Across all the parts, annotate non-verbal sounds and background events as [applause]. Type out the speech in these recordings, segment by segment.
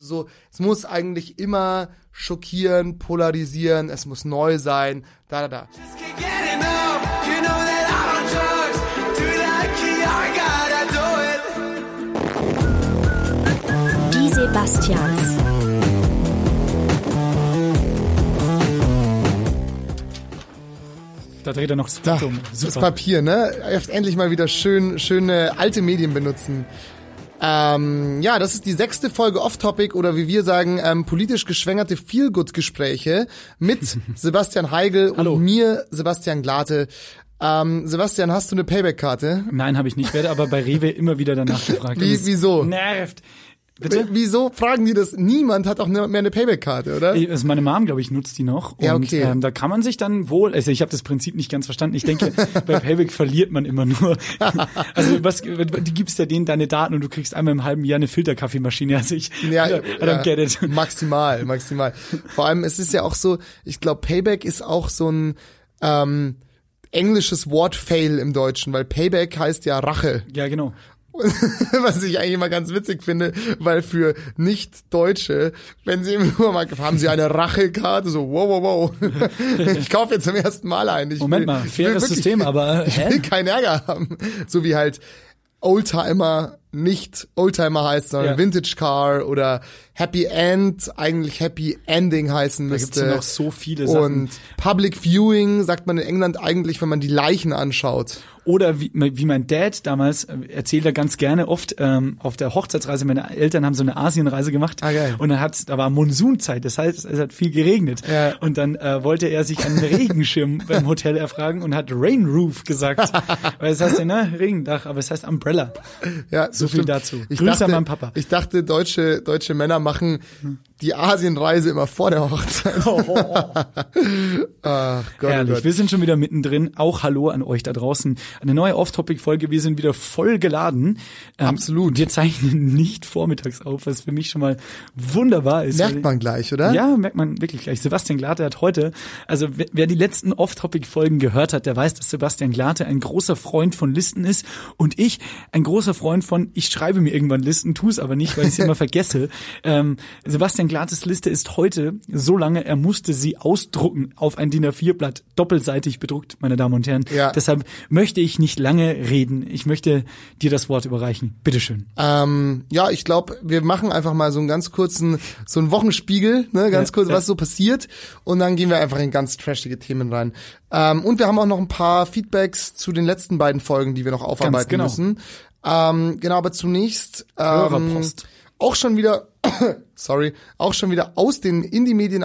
So, es muss eigentlich immer schockieren, polarisieren, es muss neu sein, da, da, da. Die Sebastians. Da dreht er noch das Da, um. das Papier, ne? Endlich mal wieder schön, schöne alte Medien benutzen. Ähm, ja, das ist die sechste Folge Off-Topic oder wie wir sagen, ähm, politisch geschwängerte Feelgood-Gespräche mit [laughs] Sebastian Heigl Hallo. und mir, Sebastian Glate. Ähm, Sebastian, hast du eine Payback-Karte? Nein, habe ich nicht. Werde aber bei Rewe immer wieder danach [laughs] gefragt. Wie- wieso? Nervt. Bitte? Wieso fragen die das? Niemand hat auch ne- mehr eine Payback-Karte, oder? Also meine Mom, glaube ich, nutzt die noch. Ja, und okay. ähm, da kann man sich dann wohl, also ich habe das Prinzip nicht ganz verstanden. Ich denke, [laughs] bei Payback verliert man immer nur. [laughs] Also was, du gibst ja denen deine Daten und du kriegst einmal im halben Jahr eine Filterkaffeemaschine. Also ich, Ja, I don't get it. Maximal, maximal. Vor allem, es ist ja auch so, ich glaube, Payback ist auch so ein ähm, englisches Wort Fail im Deutschen, weil Payback heißt ja Rache. Ja, genau. [laughs] Was ich eigentlich immer ganz witzig finde, weil für Nicht-Deutsche, wenn sie immer mal, haben sie eine Rachekarte, so, wow, wow, wow. [laughs] Ich kaufe jetzt zum ersten Mal ein. Ich Moment will, mal, faires wirklich- System, aber [laughs] Ich will hä? keinen Ärger haben. So wie halt Oldtimer nicht Oldtimer heißt, sondern Ja. Vintage Car oder Happy End eigentlich Happy Ending heißen Da gibt's müsste. ja noch so viele Sachen. Und Public Viewing sagt man in England eigentlich, wenn man die Leichen anschaut. Oder wie, wie mein Dad damals äh, erzählt er ganz gerne oft ähm, auf der Hochzeitsreise. Meine Eltern haben so eine Asienreise gemacht Ah, geil. und dann hat da war Monsunzeit, das heißt es hat viel geregnet Ja. und dann äh, wollte er sich einen Regenschirm [laughs] beim Hotel erfragen und hat Rain Roof gesagt, [laughs] weil es heißt ja ne Regendach, aber es heißt Umbrella. Ja, So viel dazu. Ich Grüße dachte, an meinen Papa. Ich dachte, deutsche, deutsche Männer machen die Asienreise immer vor der Hochzeit. [laughs] Ach Gott, oh Herrlich, Gott. wir sind schon wieder mittendrin. Auch Hallo an euch da draußen. Eine neue Off-Topic-Folge. Wir sind wieder voll geladen. Ähm, Absolut. Wir zeichnen nicht vormittags auf, was für mich schon mal wunderbar ist. Merkt man gleich, oder? Ja, merkt man wirklich gleich. Sebastian Glate hat heute, also wer, wer die letzten Off-Topic-Folgen gehört hat, der weiß, dass Sebastian Glate ein großer Freund von Listen ist und ich ein großer Freund von, ich schreibe mir irgendwann Listen, tu es aber nicht, weil ich es immer [laughs] vergesse. Ähm, Sebastian Glates Liste ist heute so lange, er musste sie ausdrucken auf ein DIN A4-Blatt, doppelseitig bedruckt, meine Damen und Herren. Ja. Deshalb möchte ich nicht lange reden. Ich möchte dir das Wort überreichen. Bitteschön. Ähm, ja, ich glaube, wir machen einfach mal so einen ganz kurzen, so einen Wochenspiegel, ne, ganz Ja, kurz, ja. was so passiert, und dann gehen wir einfach in ganz trashige Themen rein. Ähm, und wir haben auch noch ein paar Feedbacks zu den letzten beiden Folgen, die wir noch aufarbeiten genau. müssen. Ähm, genau, aber zunächst ähm, Hörerpost. auch schon wieder, sorry, auch schon wieder aus den Indie-Medien,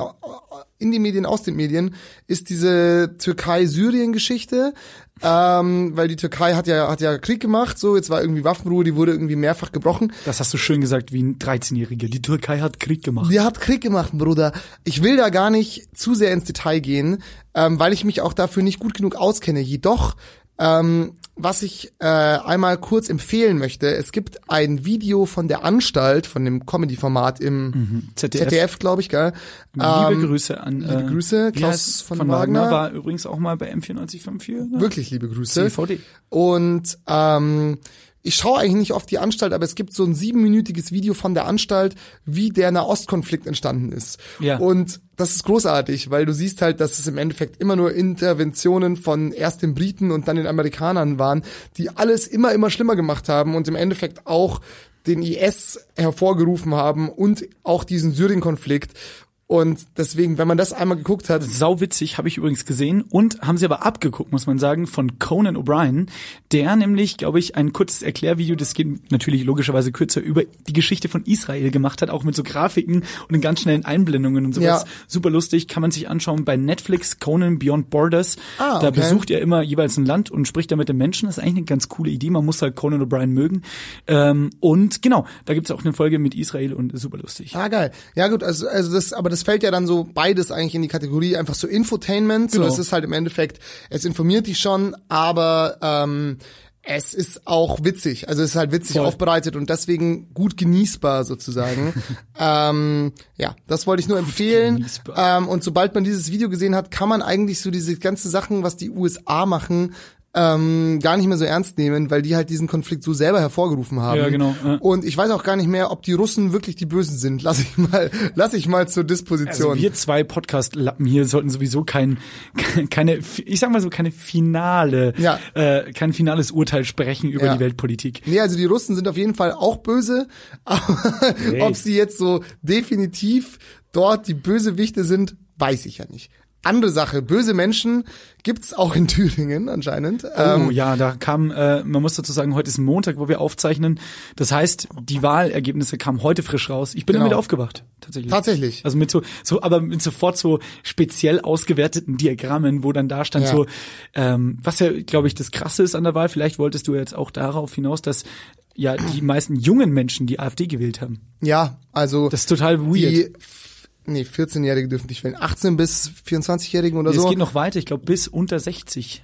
Indie-Medien aus den Medien ist diese Türkei-Syrien-Geschichte, ähm, weil die Türkei hat ja hat ja Krieg gemacht, so jetzt war irgendwie Waffenruhe, die wurde irgendwie mehrfach gebrochen. Das hast du schön gesagt wie ein 13-Jähriger. Die Türkei hat Krieg gemacht. Die hat Krieg gemacht, Bruder. Ich will da gar nicht zu sehr ins Detail gehen, ähm, weil ich mich auch dafür nicht gut genug auskenne. Jedoch, ähm, was ich äh, einmal kurz empfehlen möchte, es gibt ein Video von der Anstalt, von dem Comedy-Format im ZDF. ZDF, glaube ich, gell? Liebe Ähm, Grüße an liebe äh, Grüße, wie Klaus von von Wagner. Wagner. War übrigens auch mal bei M9454. Ne? Wirklich liebe Grüße. CVD. Und ähm, ich schaue eigentlich nicht oft die Anstalt, aber es gibt so ein siebenminütiges Video von der Anstalt, wie der Nahostkonflikt entstanden ist. Ja. Und das ist großartig, weil du siehst halt, dass es im Endeffekt immer nur Interventionen von erst den Briten und dann den Amerikanern waren, die alles immer, immer schlimmer gemacht haben und im Endeffekt auch den IS hervorgerufen haben und auch diesen Syrien-Konflikt. Und deswegen, wenn man das einmal geguckt hat, Sau witzig, habe ich übrigens gesehen und haben sie aber abgeguckt, muss man sagen, von Conan O'Brien, der nämlich, glaube ich, ein kurzes Erklärvideo, das geht natürlich logischerweise kürzer, über die Geschichte von Israel gemacht hat, auch mit so Grafiken und ganz schnellen Einblendungen und sowas. Ja. Super lustig, kann man sich anschauen bei Netflix, Conan Beyond Borders. Ah, Da okay. besucht er immer jeweils ein Land und spricht da mit den Menschen. Das ist eigentlich eine ganz coole Idee, man muss halt Conan O'Brien mögen. Ähm, und genau, da gibt's auch eine Folge mit Israel und super lustig. Ah, geil. Ja gut, also, also das, aber das fällt ja dann so beides eigentlich in die Kategorie einfach so Infotainment. So, Genau. es ist halt im Endeffekt, es informiert dich schon, aber ähm, es ist auch witzig. Also es ist halt witzig Voll. aufbereitet und deswegen gut genießbar sozusagen. [laughs] ähm, ja, das wollte ich nur empfehlen. Ähm, und sobald man dieses Video gesehen hat, kann man eigentlich so diese ganzen Sachen, was die USA machen, ähm, gar nicht mehr so ernst nehmen, weil die halt diesen Konflikt so selber hervorgerufen haben. Ja, genau, ja. Und ich weiß auch gar nicht mehr, ob die Russen wirklich die Bösen sind. Lass ich mal, [laughs] lass ich mal zur Disposition. Also wir zwei Podcast-Lappen hier sollten sowieso kein, [laughs] keine, ich sag mal so, keine finale, Ja. äh, kein finales Urteil sprechen über Ja. die Weltpolitik. Nee, also die Russen sind auf jeden Fall auch böse, [laughs] aber ob sie jetzt so definitiv dort die Bösewichte sind, weiß ich ja nicht. Andere Sache, böse Menschen gibt's auch in [laughs] Thüringen anscheinend. Oh Ähm, ja, da kam, äh, man muss dazu sagen, heute ist Montag, wo wir aufzeichnen. Das heißt, die Wahlergebnisse kamen heute frisch raus. Ich bin Genau. damit aufgewacht, tatsächlich. Tatsächlich. Also mit so, so, aber mit sofort so speziell ausgewerteten Diagrammen, wo dann da stand Ja. so, ähm, was ja, glaube ich, das Krasse ist an der Wahl. Vielleicht wolltest du jetzt auch darauf hinaus, dass ja die meisten jungen Menschen die AfD gewählt haben. Ja, also Das ist total weird. die nee, 14-Jährige dürfen nicht wählen. 18 bis 24-Jährigen oder Es so. geht noch weiter, ich glaube bis unter 60.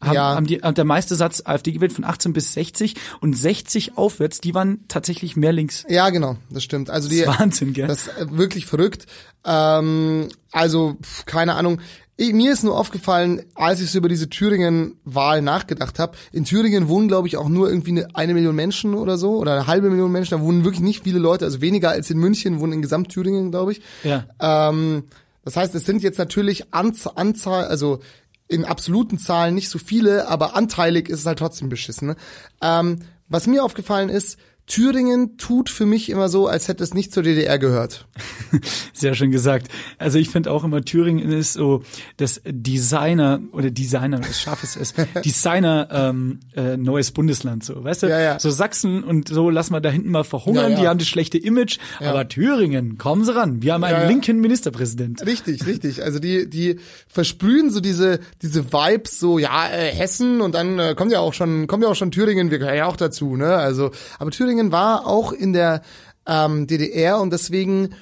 Haben, Ja. haben die, der meiste Satz AfD gewählt von 18 bis 60 und 60 aufwärts, die waren tatsächlich mehr links. Ja, genau, das stimmt. Also die Das ist Wahnsinn, gell? Das ist äh, wirklich verrückt. Ähm, also keine Ahnung. Ich, mir ist nur aufgefallen, als ich so über diese Thüringen-Wahl nachgedacht habe. In Thüringen wohnen, glaube ich, auch nur irgendwie eine, eine Million Menschen oder so oder eine halbe Million Menschen. Da wohnen wirklich nicht viele Leute, also weniger als in München wohnen in Gesamt-Thüringen, glaube ich. Ja. Ähm, das heißt, es sind jetzt natürlich Anz Anzahl, also in absoluten Zahlen nicht so viele, aber anteilig ist es halt trotzdem beschissen. Ne? Ähm, was mir aufgefallen ist, Thüringen tut für mich immer so, als hätte es nicht zur DDR gehört. [laughs] Sehr schön gesagt. Also ich finde auch immer, Thüringen ist so das Designer oder Designer, das scharf ist es, [laughs] Designer ähm, äh, neues Bundesland, so, weißt du? Ja, ja. So Sachsen und so lassen wir da hinten mal verhungern, Ja, die haben das schlechte Image, aber Thüringen, kommen sie ran. Wir haben einen linken Ministerpräsident. Richtig, richtig. Also die, die versprühen so diese, diese Vibes, so ja äh, Hessen und dann äh, kommt ja auch schon, kommt ja auch schon Thüringen, wir gehören ja auch dazu, ne? Also, aber Thüringen war auch in der ähm, DDR und deswegen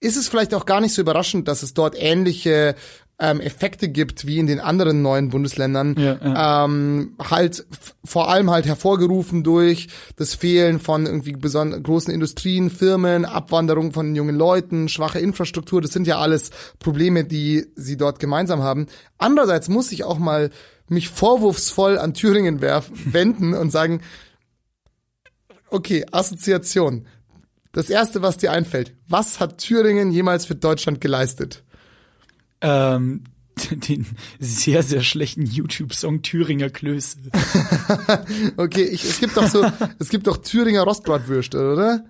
ist es vielleicht auch gar nicht so überraschend, dass es dort ähnliche ähm, Effekte gibt wie in den anderen neuen Bundesländern. Ja, Ähm, halt vor allem halt hervorgerufen durch das Fehlen von irgendwie großen Industrien, Firmen, Abwanderung von jungen Leuten, schwache Infrastruktur. Das sind ja alles Probleme, die sie dort gemeinsam haben. Andererseits muss ich auch mal mich vorwurfsvoll an Thüringen werfen, wenden und sagen, okay, Assoziation. Das erste, was dir einfällt. Was hat Thüringen jemals für Deutschland geleistet? Ähm, [laughs] den sehr, sehr schlechten YouTube-Song Thüringer Klöße. [laughs] Okay, ich, es gibt doch so, es gibt doch Thüringer Rostbratwürste, oder?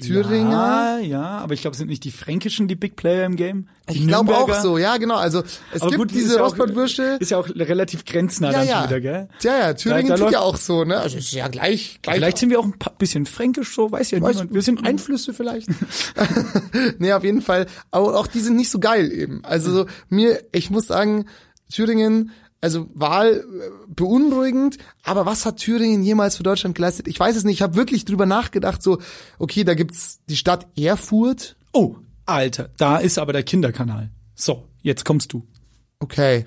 Thüringer? Ja, ja, aber ich glaube, sind nicht die Fränkischen die Big Player im Game? Die Ich glaube auch so, ja, genau. Also es Aber gibt gut, diese auch- Rostbratwürste. Ist ja auch relativ grenznah Ja, dann ja. wieder, gell? Ja, ja, Thüringen Da- tut ja auch so, ne? Also ist ja gleich, gleich. Vielleicht sind wir auch ein paar bisschen fränkisch, so weiß ja Weiß, niemand. Wir sind ein Einflüsse vielleicht. [laughs] nee, auf jeden Fall. Aber auch die sind nicht so geil eben. Also so, mir, ich muss sagen, Thüringen, also Wahl äh, beunruhigend, aber was hat Thüringen jemals für Deutschland geleistet? Ich weiß es nicht. Ich habe wirklich drüber nachgedacht, so, okay, da gibt's die Stadt Erfurt. Oh, Alter, da ist aber der Kinderkanal. So, jetzt kommst du. Okay.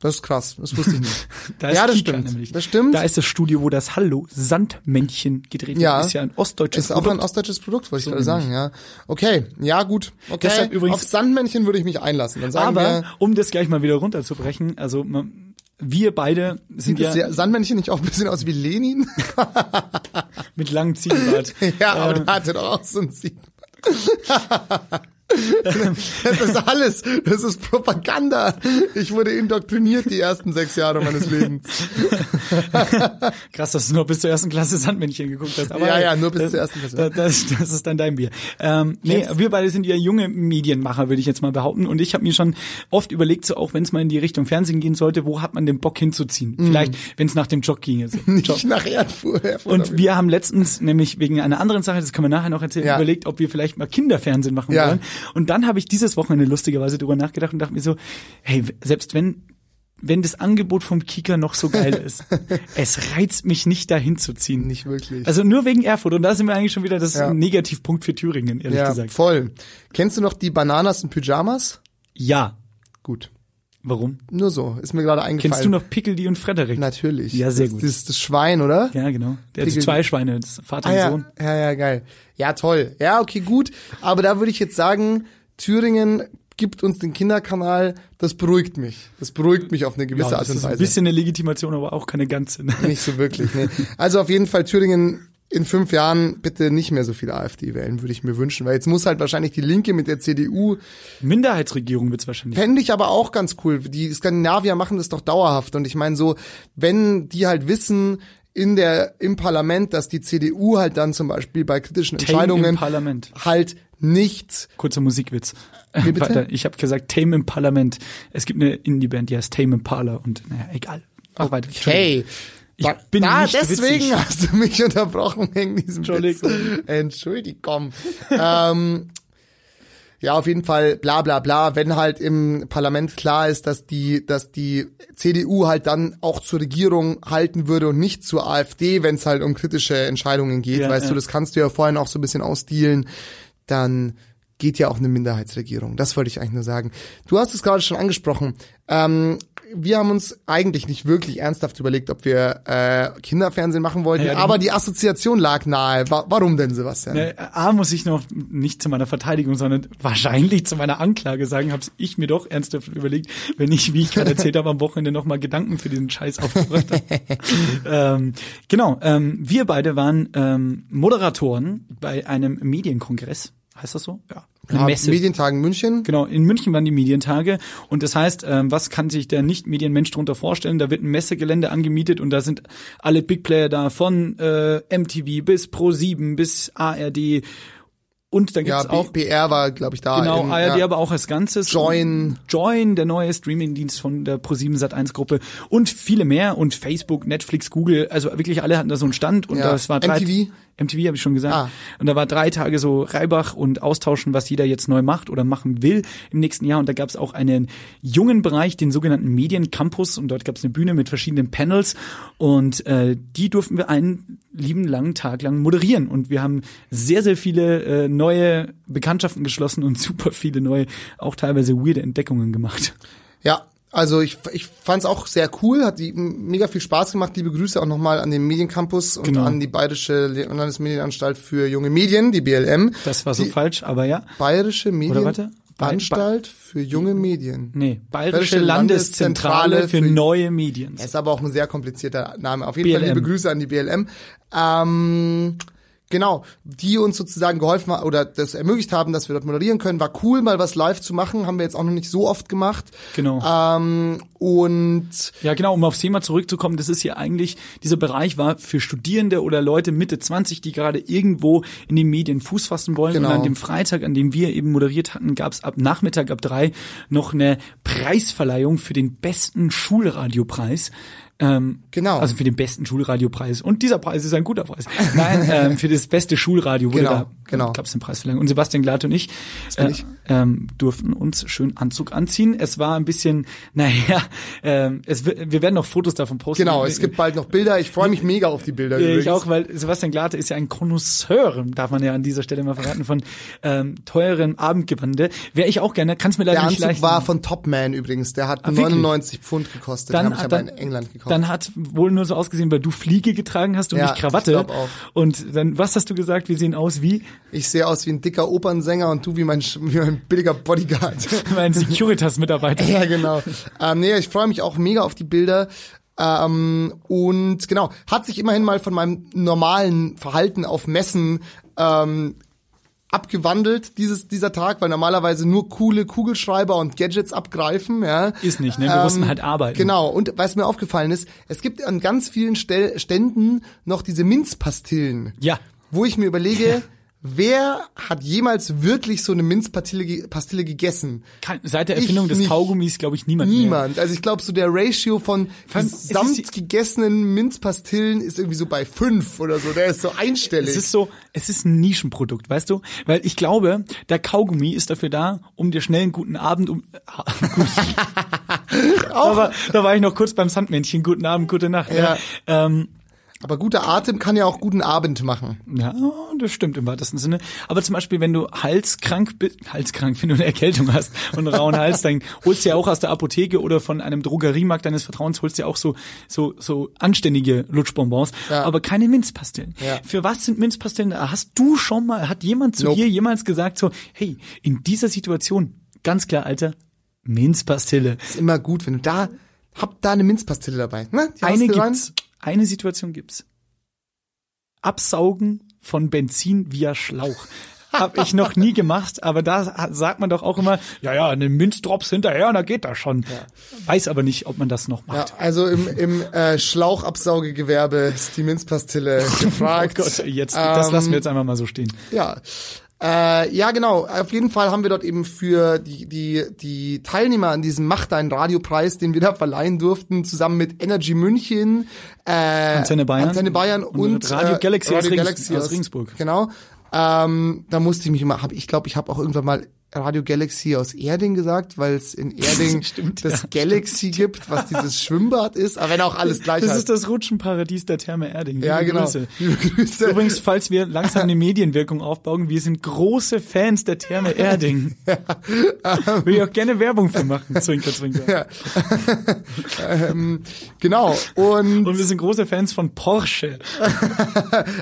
Das ist krass, das wusste ich nicht. [laughs] Da ist Ja, das Kika stimmt. Nämlich. Das stimmt. Da ist das Studio, wo das Hallo Sandmännchen gedreht Ja. wird. Ist ja ein ostdeutsches Ist auch ein Produkt. ostdeutsches Produkt, wollte ich So gerade sagen, ja. Okay, ja gut. Okay, Deshalb übrigens- auf Sandmännchen würde ich mich einlassen. Dann sagen Aber wir, um das gleich mal wieder runterzubrechen, also man- wir beide sind sieht ja Sandmännchen nicht auch ein bisschen aus wie Lenin? [laughs] mit langem Ziegenbart. [laughs] ja, aber Ähm, der hatte doch auch so ein Sieg. Das ist alles, das ist Propaganda. Ich wurde indoktriniert die ersten sechs Jahre meines Lebens. Krass, dass du nur bis zur ersten Klasse Sandmännchen geguckt hast. Aber Ja, ja, nur bis das, zur ersten Klasse. Das, das, das ist dann dein Bier. Ähm, nee, wir beide sind ja junge Medienmacher, würde ich jetzt mal behaupten. Und ich habe mir schon oft überlegt, so auch wenn es mal in die Richtung Fernsehen gehen sollte, wo hat man den Bock hinzuziehen? Vielleicht, wenn es nach dem Job ginge. [laughs] So. Job. Nicht nach Erfurt. Erfurt Und wir haben letztens nämlich wegen einer anderen Sache, das können wir nachher noch erzählen, Ja. überlegt, ob wir vielleicht mal Kinderfernsehen machen Ja. wollen. Und dann habe ich dieses Wochenende lustigerweise drüber nachgedacht und dachte mir so, hey, selbst wenn wenn das Angebot vom Kika noch so geil [laughs] ist, es reizt mich nicht dahin zu ziehen. Nicht wirklich. Also nur wegen Erfurt und da sind wir eigentlich schon wieder das Ja. Negativpunkt für Thüringen, ehrlich ja, gesagt. voll. Kennst du noch die Bananas in Pyjamas? Ja. Gut. Warum? Nur so, ist mir gerade eingefallen. Kennst du noch Pickledy und Frederik? Natürlich. Ja, sehr das, gut. Das ist das Schwein, oder? Ja, genau. Der hat zwei Schweine, das Vater Ah, und ja, Sohn. ja, ja, geil. Ja, toll. Ja, okay, gut. Aber da würde ich jetzt sagen, Thüringen gibt uns den Kinderkanal, das beruhigt mich. Das beruhigt mich auf eine gewisse Ja, Art das und ist ein Weise. bisschen eine Legitimation, aber auch keine ganze. ne? Nicht so wirklich. Nee. Also auf jeden Fall Thüringen in fünf Jahren bitte nicht mehr so viel AfD wählen, würde ich mir wünschen, weil jetzt muss halt wahrscheinlich die Linke mit der CDU Minderheitsregierung wird's wahrscheinlich. Fände ich aber auch ganz cool. Die Skandinavier machen das doch dauerhaft. Und ich meine so, wenn die halt wissen in der, im Parlament, dass die CDU halt dann zum Beispiel bei kritischen Tame Entscheidungen im Parlament. halt nicht Kurzer Musikwitz. Wie bitte? Weiter. Ich habe gesagt Tame im Parlament. Es gibt eine Indie-Band, die heißt Tame Impala und naja, egal. Auch weiter. Okay. Ich Da- bin da, nicht deswegen witzig. [laughs] hast du mich unterbrochen wegen diesem Entschuldigung. Witz. Entschuldigung. ähm, ja, auf jeden Fall bla bla bla, wenn halt im Parlament klar ist, dass die, dass die CDU halt dann auch zur Regierung halten würde und nicht zur AfD, wenn es halt um kritische Entscheidungen geht, Ja, weißt ja. du, das kannst du ja vorhin auch so ein bisschen ausdealen, dann geht ja auch eine Minderheitsregierung. Das wollte ich eigentlich nur sagen. Du hast es gerade schon angesprochen. Ähm, wir haben uns eigentlich nicht wirklich ernsthaft überlegt, ob wir äh, Kinderfernsehen machen wollten, Ja, ja, aber die Assoziation lag nahe. Wa warum denn, Sebastian? Äh, A muss ich noch nicht zu meiner Verteidigung, sondern wahrscheinlich zu meiner Anklage sagen, habe ich mir doch ernsthaft überlegt, wenn ich, wie ich gerade erzählt habe, am Wochenende noch mal Gedanken für diesen Scheiß aufgebracht habe. [laughs] ähm, genau, ähm, wir beide waren ähm, Moderatoren bei einem Medienkongress. Heißt das so? Ja. Eine Ja, Messe. Medientagen München. Genau, in München waren die Medientage und das heißt, ähm, was kann sich der Nicht-Medienmensch darunter vorstellen? Da wird ein Messegelände angemietet und da sind alle Big Player da, von äh, MTV bis Pro7 bis ARD und dann Ja, gibt's auch B BR war, glaube ich, da. Genau, im, ARD ja. aber auch als Ganzes. Join. Join, der neue Streamingdienst von der Pro7 Sat1 Gruppe und viele mehr und Facebook, Netflix, Google, also wirklich alle hatten da so einen Stand und Ja. das war drei, MTV? MTV habe ich schon gesagt. Ah. Und da war drei Tage so Reibach und austauschen, was jeder jetzt neu macht oder machen will im nächsten Jahr. Und da gab es auch einen jungen Bereich, den sogenannten Mediencampus. Und dort gab es eine Bühne mit verschiedenen Panels. Und äh, die durften wir einen lieben langen Tag lang moderieren. Und wir haben sehr, sehr viele äh, neue Bekanntschaften geschlossen und [laughs] super viele neue, auch teilweise weirde Entdeckungen gemacht. Ja, also ich, ich fand es auch sehr cool, hat die mega viel Spaß gemacht. Liebe Grüße auch nochmal an den Mediencampus und Genau. an die Bayerische Landesmedienanstalt für junge Medien, die BLM. Das war so die falsch, aber ja. Bayerische? Medienanstalt für junge Medien. Nee, Bayerische Bayerische Landeszentrale Landeszentrale für für- neue Medien. Ist aber auch ein sehr komplizierter Name. Auf jeden Fall BLM. liebe Grüße an die BLM. Ähm, genau, die uns sozusagen geholfen haben oder das ermöglicht haben, dass wir dort moderieren können. War cool, mal was live zu machen. Haben wir jetzt auch noch nicht so oft gemacht. Genau. Ähm, und Ja, genau, um aufs Thema zurückzukommen, das ist ja eigentlich, dieser Bereich war für Studierende oder Leute Mitte 20, die gerade irgendwo in den Medien Fuß fassen wollen. Genau. Und an dem Freitag, an dem wir eben moderiert hatten, gab es ab Nachmittag, ab drei, noch eine Preisverleihung für den besten Schulradiopreis. Ähm, Genau. Also für den besten Schulradiopreis. Und dieser Preis ist ein guter Preis. Nein, [laughs] ähm, für das beste Schulradio wurde Genau, da genau. gab es den Preisverleihung. Und Sebastian Glatt und ich, äh, ich. ähm, durften uns schön Anzug anziehen. Es war ein bisschen, [laughs] naja, ähm, es, wir werden noch Fotos davon posten. genau, es gibt bald noch Bilder. Ich freue mich mega auf die Bilder. Übrigens. ich auch, weil Sebastian Glate ist ja ein Connoisseur, darf man ja an dieser Stelle mal verraten, von ähm, teurem Abendgewande. Wäre ich auch gerne, kannst mir leider Der nicht Anzug leisten. war von Topman übrigens. Der hat Ah, wirklich? 99 Pfund gekostet. dann, Den hab ich aber in England dann hat wohl nur so ausgesehen, weil du Fliege getragen hast und Ja, nicht Krawatte. ich auch. Und dann, was hast du gesagt? Wir sehen aus wie ich sehe aus wie ein dicker Opernsänger und du wie mein, wie mein billiger Bodyguard. [laughs] mein Securitas-Mitarbeiter. ja, genau. ähm, nee, ich freue mich auch mega auf die Bilder. Ähm, und genau, hat sich immerhin mal von meinem normalen Verhalten auf Messen ähm, abgewandelt, dieses, dieser Tag, weil normalerweise nur coole Kugelschreiber und Gadgets abgreifen, ja. Ist nicht, ne? Wir mussten halt arbeiten. Genau, und was mir aufgefallen ist, es gibt an ganz vielen Stell Ständen noch diese Minzpastillen. Ja. Wo ich mir überlege, [laughs] wer hat jemals wirklich so eine Minzpastille Pastille gegessen? Kein, seit der Ich Erfindung des nicht. Kaugummis, glaube ich, niemand mehr. Niemand. Also ich glaube, so der Ratio von ist gesamt gegessenen Minzpastillen ist irgendwie so bei fünf oder so. Der ist so einstellig. Es ist so, es ist ein Nischenprodukt, weißt du? Weil ich glaube, der Kaugummi ist dafür da, um dir schnell einen guten Abend um. [laughs] da, war, da war ich noch kurz beim Sandmännchen. Guten Abend, gute Nacht. Ja. Ähm, Aber guter Atem kann ja auch guten Abend machen. ja, das stimmt im weitesten Sinne. Aber zum Beispiel, wenn du halskrank bist, halskrank, [laughs] wenn du eine Erkältung hast und einen rauen Hals, dann holst du ja auch aus der Apotheke oder von einem Drogeriemarkt deines Vertrauens, holst du ja auch so, so, so anständige Lutschbonbons, Ja. aber keine Minzpastillen. Ja. Für was sind Minzpastillen? da? Hast du schon mal, hat jemand zu Nope. dir jemals gesagt so, hey, in dieser Situation Ganz klar, Alter, Minzpastille. Ist immer gut, wenn du da, hab da eine Minzpastille dabei. Ne? Die Eine du rein. Eine Situation gibt's. Absaugen von Benzin via Schlauch. [laughs] Hab ich noch nie gemacht, aber da sagt man doch auch immer, ja, ja, eine Minzdrops hinterher und da geht das schon. Weiß aber nicht, ob man das noch Ja, macht. also im, im äh, Schlauchabsaugegewerbe ist die Minzpastille [laughs] gefragt. Oh Gott, jetzt, das Ähm, lassen wir jetzt einfach mal so stehen. Ja. Äh, ja, genau. Auf jeden Fall haben wir dort eben für die, die, die Teilnehmer an diesem Mach deinen Radiopreis, den wir da verleihen durften, zusammen mit Energy München, äh, Antenne Bayern. Antenne Bayern Und und, Radio äh, Galaxy aus Radio Regensburg- Galaxy aus Regensburg. Genau. Ähm, da musste ich mich immer, hab, ich glaube, ich habe auch irgendwann mal Radio Galaxy aus Erding gesagt, weil es in Erding [laughs] Stimmt, das ja. Galaxy gibt, was dieses [laughs] Schwimmbad ist, aber wenn auch alles gleich Das heißt. ist das Rutschenparadies der Therme Erding. ja, Liebe genau. Grüße. [laughs] Liebe Grüße. Übrigens, falls wir langsam eine Medienwirkung aufbauen, wir sind große Fans der Therme Erding. Will ich auch gerne Werbung für machen, zwinker, zwinker. ähm, genau. Und Und wir sind große Fans von Porsche.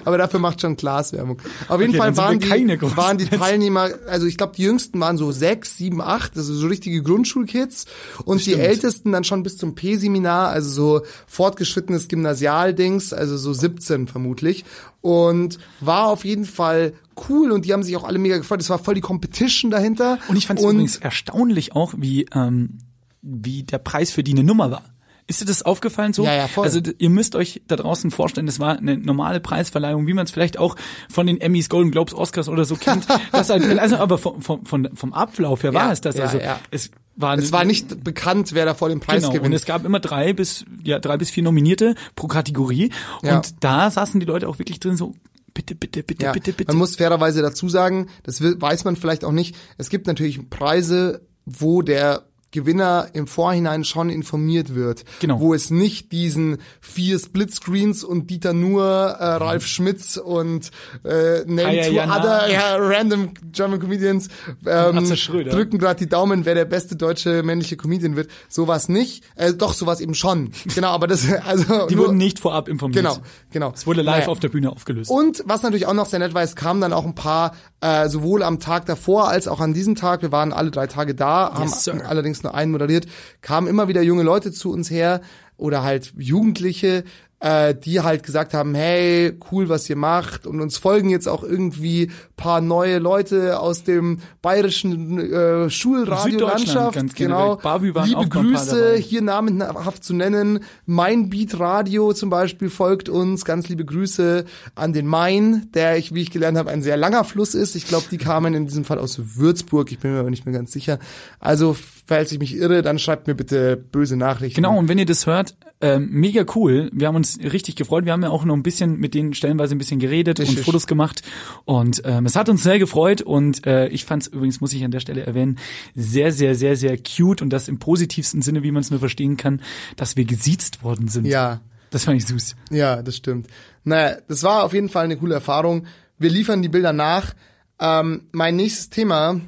Aber dafür macht schon Klaas Werbung. Auf jeden Okay, Fall waren keine die, waren die. Teilnehmer, also ich glaube, die jüngsten waren so sechs, sieben, acht, also so richtige Grundschulkids. Und die ältesten dann schon bis zum P-Seminar, also so fortgeschrittenes Gymnasialdings, also so 17 vermutlich. Und war auf jeden Fall cool und die haben sich auch alle mega gefreut. Es war voll die Competition dahinter. Und ich fand es übrigens erstaunlich auch, wie, ähm, wie der Preis für die eine Nummer war. Ist dir das aufgefallen so? Ja, ja, voll. Also ihr müsst euch da draußen vorstellen, das war eine normale Preisverleihung, wie man es vielleicht auch von den Emmys, Golden Globes, Oscars oder so kennt. [laughs] das also aber vom, vom, vom, Ablauf her war Ja, es das. Also ja. es war, es war nicht bekannt, wer da vor dem Preis Genau, und gewinnt. es gab immer drei bis, ja, drei bis vier Nominierte pro Kategorie. Ja. Und da saßen die Leute auch wirklich drin so, bitte, bitte, bitte, Ja, bitte, bitte. Man muss fairerweise dazu sagen, das weiß man vielleicht auch nicht. Es gibt natürlich Preise, wo der Gewinner im Vorhinein schon informiert wird. Genau. Wo es nicht diesen vier Splitscreens und Dieter Nuhr, äh, Ralf Schmitz und äh, Name Kaya two Jana. other ja, random German Comedians ähm, drücken gerade die Daumen, wer der beste deutsche männliche Comedian wird. Sowas nicht. Äh, doch, sowas eben schon. Genau, aber das [laughs] also die nur, wurden nicht vorab informiert. Genau, genau. Es wurde live Naja. auf der Bühne aufgelöst. Und was natürlich auch noch sehr nett war, es kamen dann auch ein paar, äh, sowohl am Tag davor als auch an diesem Tag, wir waren alle drei Tage da, haben sir. allerdings nur einen moderiert, kamen immer wieder junge Leute zu uns her oder halt Jugendliche, äh, die halt gesagt haben, hey, cool, was ihr macht und uns folgen jetzt auch irgendwie paar neue Leute aus dem bayerischen äh, Schulradiolandschaft, genau. Liebe Grüße, hier namenhaft zu nennen. Mein Beat Radio zum Beispiel folgt uns. Ganz liebe Grüße an den Main, der, ich, wie ich gelernt habe, ein sehr langer Fluss ist. Ich glaube, die kamen in diesem Fall aus Würzburg. Ich bin mir aber nicht mehr ganz sicher. Also, falls ich mich irre, dann schreibt mir bitte böse Nachrichten. Genau, und wenn ihr das hört, ähm, mega cool. Wir haben uns richtig gefreut. Wir haben ja auch noch ein bisschen mit denen stellenweise ein bisschen geredet Richtig. und Fotos gemacht. Und ähm, es hat uns sehr gefreut. Und äh, ich fand es übrigens, muss ich an der Stelle erwähnen, sehr, sehr, sehr, sehr cute und das im positivsten Sinne, wie man es nur verstehen kann, dass wir gesiezt worden sind. Ja, Das fand ich süß. ja, das stimmt. Naja, das war auf jeden Fall eine coole Erfahrung. Wir liefern die Bilder nach. Ähm, mein nächstes Thema.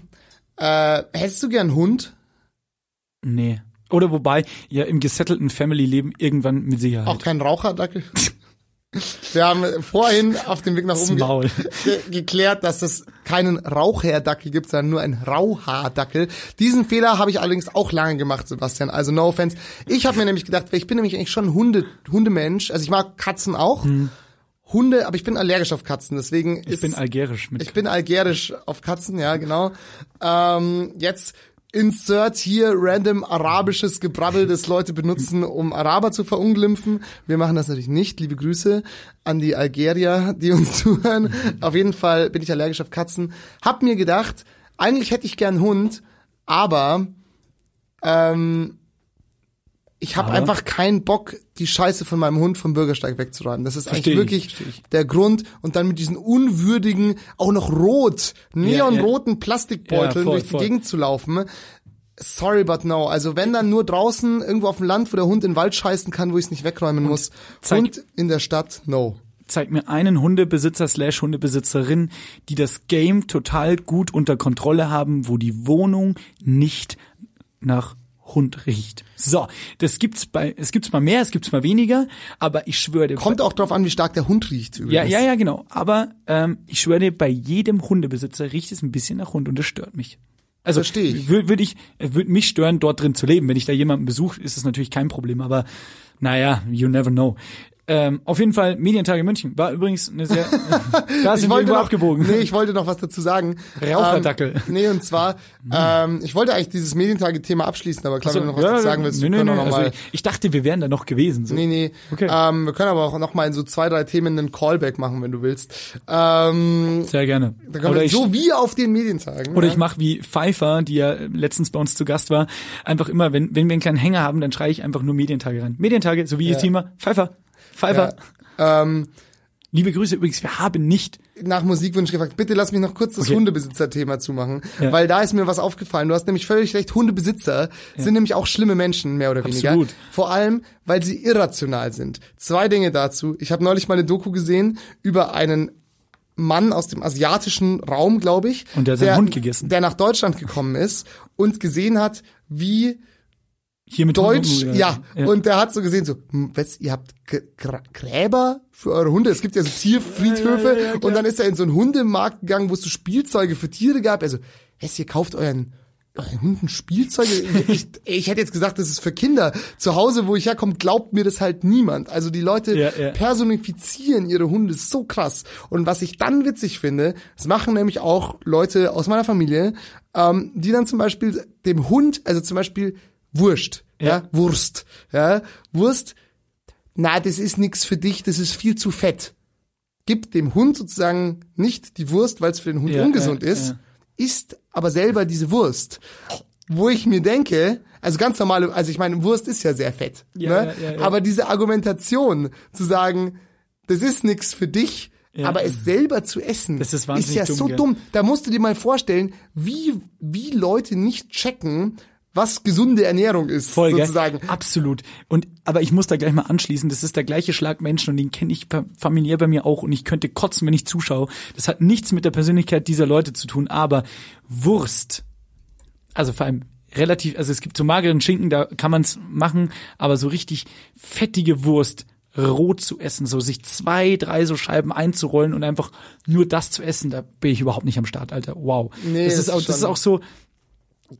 Äh, hättest du gern Hund? Nee. Oder wobei, ja, im gesettelten Family-Leben irgendwann mit Sicherheit. Auch kein Raucherdackel? Wir haben vorhin auf dem Weg nach oben ge ge geklärt, dass es keinen Rauchherdackel gibt, sondern nur einen Rauhaardackel. Diesen Fehler habe ich allerdings auch lange gemacht, Sebastian. Also no offense. Ich habe mir nämlich gedacht, ich bin nämlich eigentlich schon ein Hunde Hundemensch. Also ich mag Katzen auch. Hunde, aber ich bin allergisch auf Katzen. Deswegen Hm. ich ist, bin algerisch mit. ich bin allergisch auf Katzen, ja, genau. Ähm, jetzt insert hier random arabisches Gebrabbel, das Leute benutzen, um Araber zu verunglimpfen. Wir machen das natürlich nicht. Liebe Grüße an die Algerier, die uns [laughs] zuhören. Auf jeden Fall bin ich allergisch auf Katzen. Hab mir gedacht, eigentlich hätte ich gern Hund, aber ähm, ich habe einfach keinen Bock, die Scheiße von meinem Hund vom Bürgersteig wegzuräumen. Das ist eigentlich ich, wirklich der Grund. Und dann mit diesen unwürdigen, auch noch rot, neonroten Plastikbeuteln Ja, voll, durch die voll. Gegend zu laufen. Sorry, but no. Also wenn dann nur draußen irgendwo auf dem Land, wo der Hund in den Wald scheißen kann, wo ich es nicht wegräumen muss. zeig- Hund in der Stadt, no. zeig mir einen Hundebesitzer slash Hundebesitzerin, die das Game total gut unter Kontrolle haben, wo die Wohnung nicht nach Hund riecht. So, das gibt's bei, es gibt's mal mehr, es gibt's mal weniger, aber ich schwöre Kommt auch drauf an, wie stark der Hund riecht. Übrigens. ja, ja, ja, genau. Aber ähm, ich schwöre bei jedem Hundebesitzer riecht es ein bisschen nach Hund und das stört mich. Also Versteh ich. würde würd ich, würde mich stören, dort drin zu leben. Wenn ich da jemanden besuche, ist es natürlich kein Problem. Aber naja, you never know. Ähm, auf jeden Fall Medientage München war übrigens eine sehr. [laughs] [laughs] da sind wir irgendwo noch, abgebogen. Nee, ich wollte noch was dazu sagen. Raucherdackel. Ähm, nee, und zwar, [laughs] ähm, ich wollte eigentlich dieses Medientage-Thema abschließen, aber klar, wenn du noch was ja, dazu sagen willst, nee, wir nee, können nee, auch noch also mal, ich, ich dachte, wir wären da noch gewesen. So. Nee, nee. Okay. Ähm, wir können aber auch noch mal in so zwei, drei Themen einen Callback machen, wenn du willst. Ähm, Sehr gerne. da können Oder wir, ich, so wie auf den Medientagen. oder ja. ich mache wie Pfeiffer, die ja letztens bei uns zu Gast war, einfach immer, wenn, wenn wir einen kleinen Hänger haben, dann schreie ich einfach nur Medientage rein. Medientage, so wie ihr Thema. Pfeiffer. Pfeiffer. ja. ähm, Liebe Grüße übrigens, wir haben nicht. nach Musikwunsch gefragt. Bitte lass mich noch kurz das Okay. Hundebesitzer-Thema zumachen, Ja. weil da ist mir was aufgefallen. Du hast nämlich völlig recht. Hundebesitzer sind nämlich auch schlimme Menschen, mehr oder weniger. Absolut. Vor allem, weil sie irrational sind. Zwei Dinge dazu. Ich habe neulich mal eine Doku gesehen über einen Mann aus dem asiatischen Raum, glaube ich. Und der hat seinen Hund gegessen. Der nach Deutschland gekommen ist und gesehen hat, wie Hier mit Deutsch, Hunden- ja. Und der hat so gesehen, so, hm, was, ihr habt Gräber für eure Hunde? Es gibt ja so Tierfriedhöfe. und dann ist er in so einen Hundemarkt gegangen, wo es so Spielzeuge für Tiere gab. Also, was, ihr kauft euren, euren Hunden Spielzeuge? [laughs] ich, ich hätte jetzt gesagt, das ist für Kinder. Zu Hause, wo ich herkomme, glaubt mir das halt niemand. Also die Leute Ja, ja. personifizieren ihre Hunde so krass. Und was ich dann witzig finde, das machen nämlich auch Leute aus meiner Familie, ähm, die dann zum Beispiel dem Hund, also zum Beispiel Wurst, ja, Ja. Wurst, ja, Wurst, na, das ist nix für dich, das ist viel zu fett. Gibt dem Hund sozusagen nicht die Wurst, weil es für den Hund Ja, ungesund ja, ist, isst aber selber diese Wurst. Wo ich mir denke, also ganz normale, also ich meine, Wurst ist ja sehr fett, Ja, ne? aber diese Argumentation zu sagen, das ist nix für dich, Ja. aber es selber zu essen, Das ist wahnsinnig ja dumm, so gell? dumm. Da musst du dir mal vorstellen, wie, wie Leute nicht checken, was gesunde Ernährung ist, Voll, gell? sozusagen. Absolut. Und aber ich muss da gleich mal anschließen, das ist der gleiche Schlag Menschen und den kenne ich fa- familiär bei mir auch und ich könnte kotzen, wenn ich zuschaue. Das hat nichts mit der Persönlichkeit dieser Leute zu tun, aber Wurst, also vor allem relativ, also es gibt so mageren Schinken, da kann man es machen, aber so richtig fettige Wurst roh zu essen, so sich zwei, drei so Scheiben einzurollen und einfach nur das zu essen, da bin ich überhaupt nicht am Start, Alter. Wow. Nee, das ist auch, das ist auch so,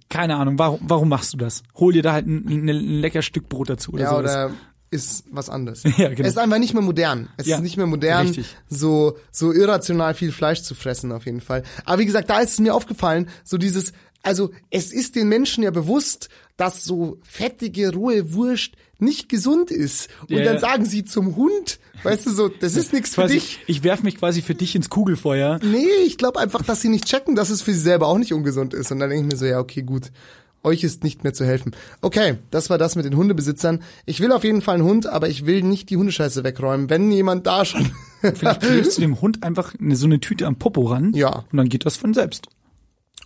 keine Ahnung, warum, warum machst du das? Hol dir da halt ein, ein, ein lecker Stück Brot dazu oder Ja, sowas. oder ist was anderes. [laughs] Ja, genau. Es ist einfach nicht mehr modern. Es Ja, ist nicht mehr modern, richtig. so, so irrational viel Fleisch zu fressen, auf jeden Fall. Aber wie gesagt, da ist es mir aufgefallen, so dieses, also, es ist den Menschen ja bewusst, dass so fettige, rohe Wurst nicht gesund ist. Und Ja, dann sagen sie zum Hund, weißt du so, das ist [laughs] nichts für quasi, dich. ich werf mich quasi für dich ins Kugelfeuer. Nee, ich glaube einfach, dass sie nicht checken, dass es für sie selber auch nicht ungesund ist. Und dann denke ich mir so, ja, okay, gut. Euch ist nicht mehr zu helfen. Okay, das war das mit den Hundebesitzern. Ich will auf jeden Fall einen Hund, aber ich will nicht die Hundescheiße wegräumen. Wenn jemand da schon. Vielleicht [laughs] klebst du dem Hund einfach eine, so eine Tüte am Popo ran. Ja. Und dann geht das von selbst.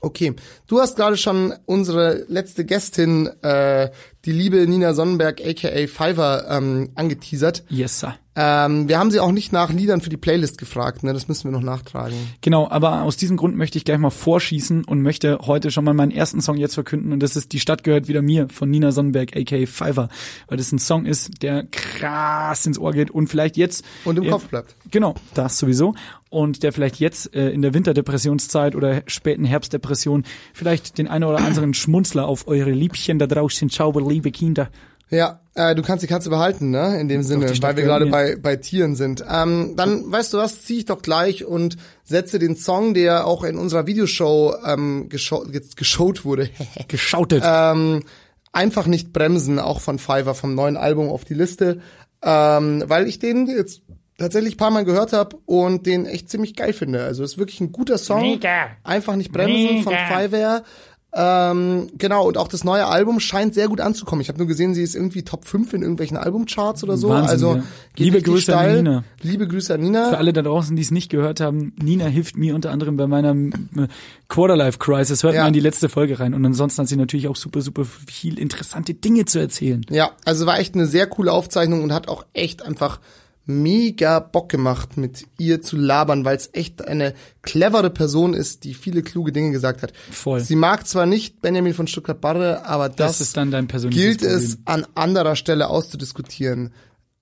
Okay, du hast gerade schon unsere letzte Gästin, äh, die liebe Nina Sonnenberg, aka Fiverr, ähm, angeteasert. Yes, sir. Ähm, wir haben sie auch nicht nach Liedern für die Playlist gefragt, ne? Das müssen wir noch nachtragen. Genau, aber aus diesem Grund möchte ich gleich mal vorschießen und möchte heute schon mal meinen ersten Song jetzt verkünden und das ist Die Stadt gehört wieder mir von Nina Sonnenberg, aka Fiverr, weil das ein Song ist, der krass ins Ohr geht und vielleicht jetzt Und im Kopf bleibt. Genau, das sowieso. Und der vielleicht jetzt äh, in der Winterdepressionszeit oder späten Herbstdepression vielleicht den einen oder anderen Schmunzler auf eure Liebchen da draußen schauen, liebe Kinder. Ja, äh, du kannst die Katze behalten, ne? In dem Sinne, weil wir gerade bei, bei Tieren sind. Ähm, dann, weißt du was, zieh ich doch gleich und setze den Song, der auch in unserer Videoshow ähm, geschaut wurde. [laughs] Geschautet. ähm, einfach nicht bremsen, auch von Fiverr vom neuen Album auf die Liste, ähm, weil ich den jetzt tatsächlich ein paar Mal gehört habe und den echt ziemlich geil finde. Also ist wirklich ein guter Song. Mega. Einfach nicht bremsen von Mega. Fiverr. Ähm, genau, und auch das neue Album scheint sehr gut anzukommen. Ich habe nur gesehen, sie ist irgendwie Top 5 in irgendwelchen Albumcharts oder so. Wahnsinn, also ja. Liebe Grüße an steil. Nina. Liebe Grüße an Nina. Für alle da draußen, die es nicht gehört haben, Nina hilft mir unter anderem bei meiner äh, Quarterlife Crisis. Hört Ja. mal in die letzte Folge rein. Und ansonsten hat sie natürlich auch super, super viel interessante Dinge zu erzählen. Ja, also war echt eine sehr coole Aufzeichnung und hat auch echt einfach mega Bock gemacht, mit ihr zu labern, weil es echt eine clevere Person ist, die viele kluge Dinge gesagt hat. Voll. Sie mag zwar nicht Benjamin von Stuttgart-Barre, aber das, Das gilt Problem. es an anderer Stelle auszudiskutieren.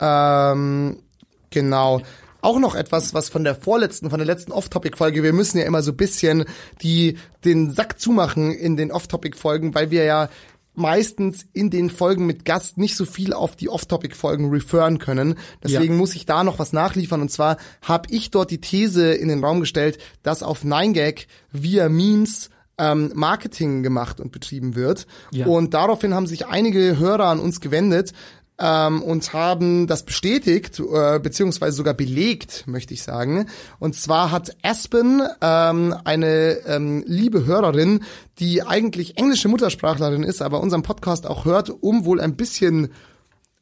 Ähm, genau. auch noch etwas, was von der vorletzten, von der letzten Off-Topic-Folge, wir müssen ja immer so bisschen die, den Sack zumachen in den Off-Topic-Folgen, weil wir ja meistens in den Folgen mit Gast nicht so viel auf die Off-Topic-Folgen referen können. Deswegen Ja. muss ich da noch was nachliefern. Und zwar habe ich dort die These in den Raum gestellt, dass auf 9gag via Memes ähm, Marketing gemacht und betrieben wird. Ja. Und daraufhin haben sich einige Hörer an uns gewendet ähm, und haben das bestätigt, äh, beziehungsweise sogar belegt, möchte ich sagen. Und zwar hat Aspen, ähm, eine ähm, liebe Hörerin, die eigentlich englische Muttersprachlerin ist, aber unseren Podcast auch hört, um wohl ein bisschen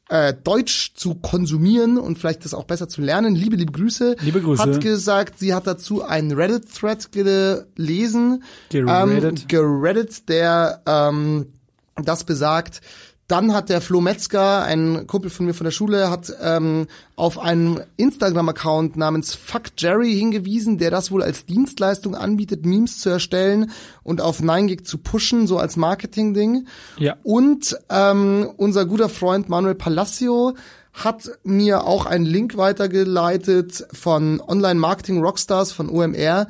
äh, Deutsch zu konsumieren und vielleicht das auch besser zu lernen. Liebe, liebe Grüße. Liebe Grüße. Hat gesagt, sie hat dazu einen Reddit-Thread gelesen. Gereddit. Ähm, gereddit, der ähm, das besagt. Dann hat der Flo Metzger, ein Kumpel von mir von der Schule, hat ähm, auf einen Instagram-Account namens Fuck Jerry hingewiesen, der das wohl als Dienstleistung anbietet, Memes zu erstellen und auf 9gig zu pushen, so als Marketing-Ding. Ja. Und ähm, unser guter Freund Manuel Palacio hat mir auch einen Link weitergeleitet von Online-Marketing Rockstars von OMR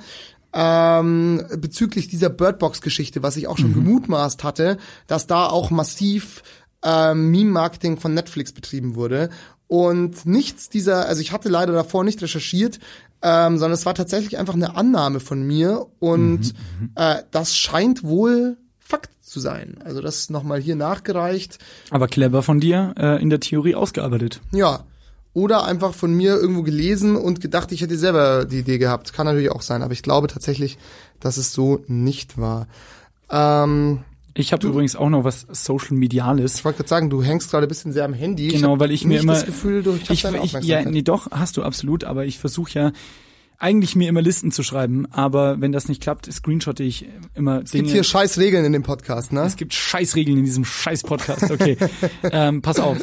ähm, bezüglich dieser Birdbox-Geschichte, was ich auch schon gemutmaßt hatte, dass da auch massiv ähm, Meme-Marketing von Netflix betrieben wurde. Und nichts dieser, also ich hatte leider davor nicht recherchiert, ähm, sondern es war tatsächlich einfach eine Annahme von mir und äh, das scheint wohl Fakt zu sein. Also das ist nochmal hier nachgereicht. Aber clever von dir, äh, in der Theorie ausgearbeitet. Ja. Oder einfach von mir irgendwo gelesen und gedacht, ich hätte selber die Idee gehabt. Kann natürlich auch sein, aber ich glaube tatsächlich, dass es so nicht war. Ähm, Ich habe übrigens auch noch was Social Mediales. ich wollte gerade sagen, du hängst gerade ein bisschen sehr am Handy. Genau, weil ich mir immer das Gefühl, du ich, ich, ja, nee, doch, hast du absolut, aber ich versuche ja eigentlich mir immer Listen zu schreiben, aber wenn das nicht klappt, screenshotte ich immer es gibt hier scheiß Regeln in dem Podcast, ne? Es gibt Scheißregeln in diesem Scheiß-Podcast. Okay, [laughs] ähm, pass auf.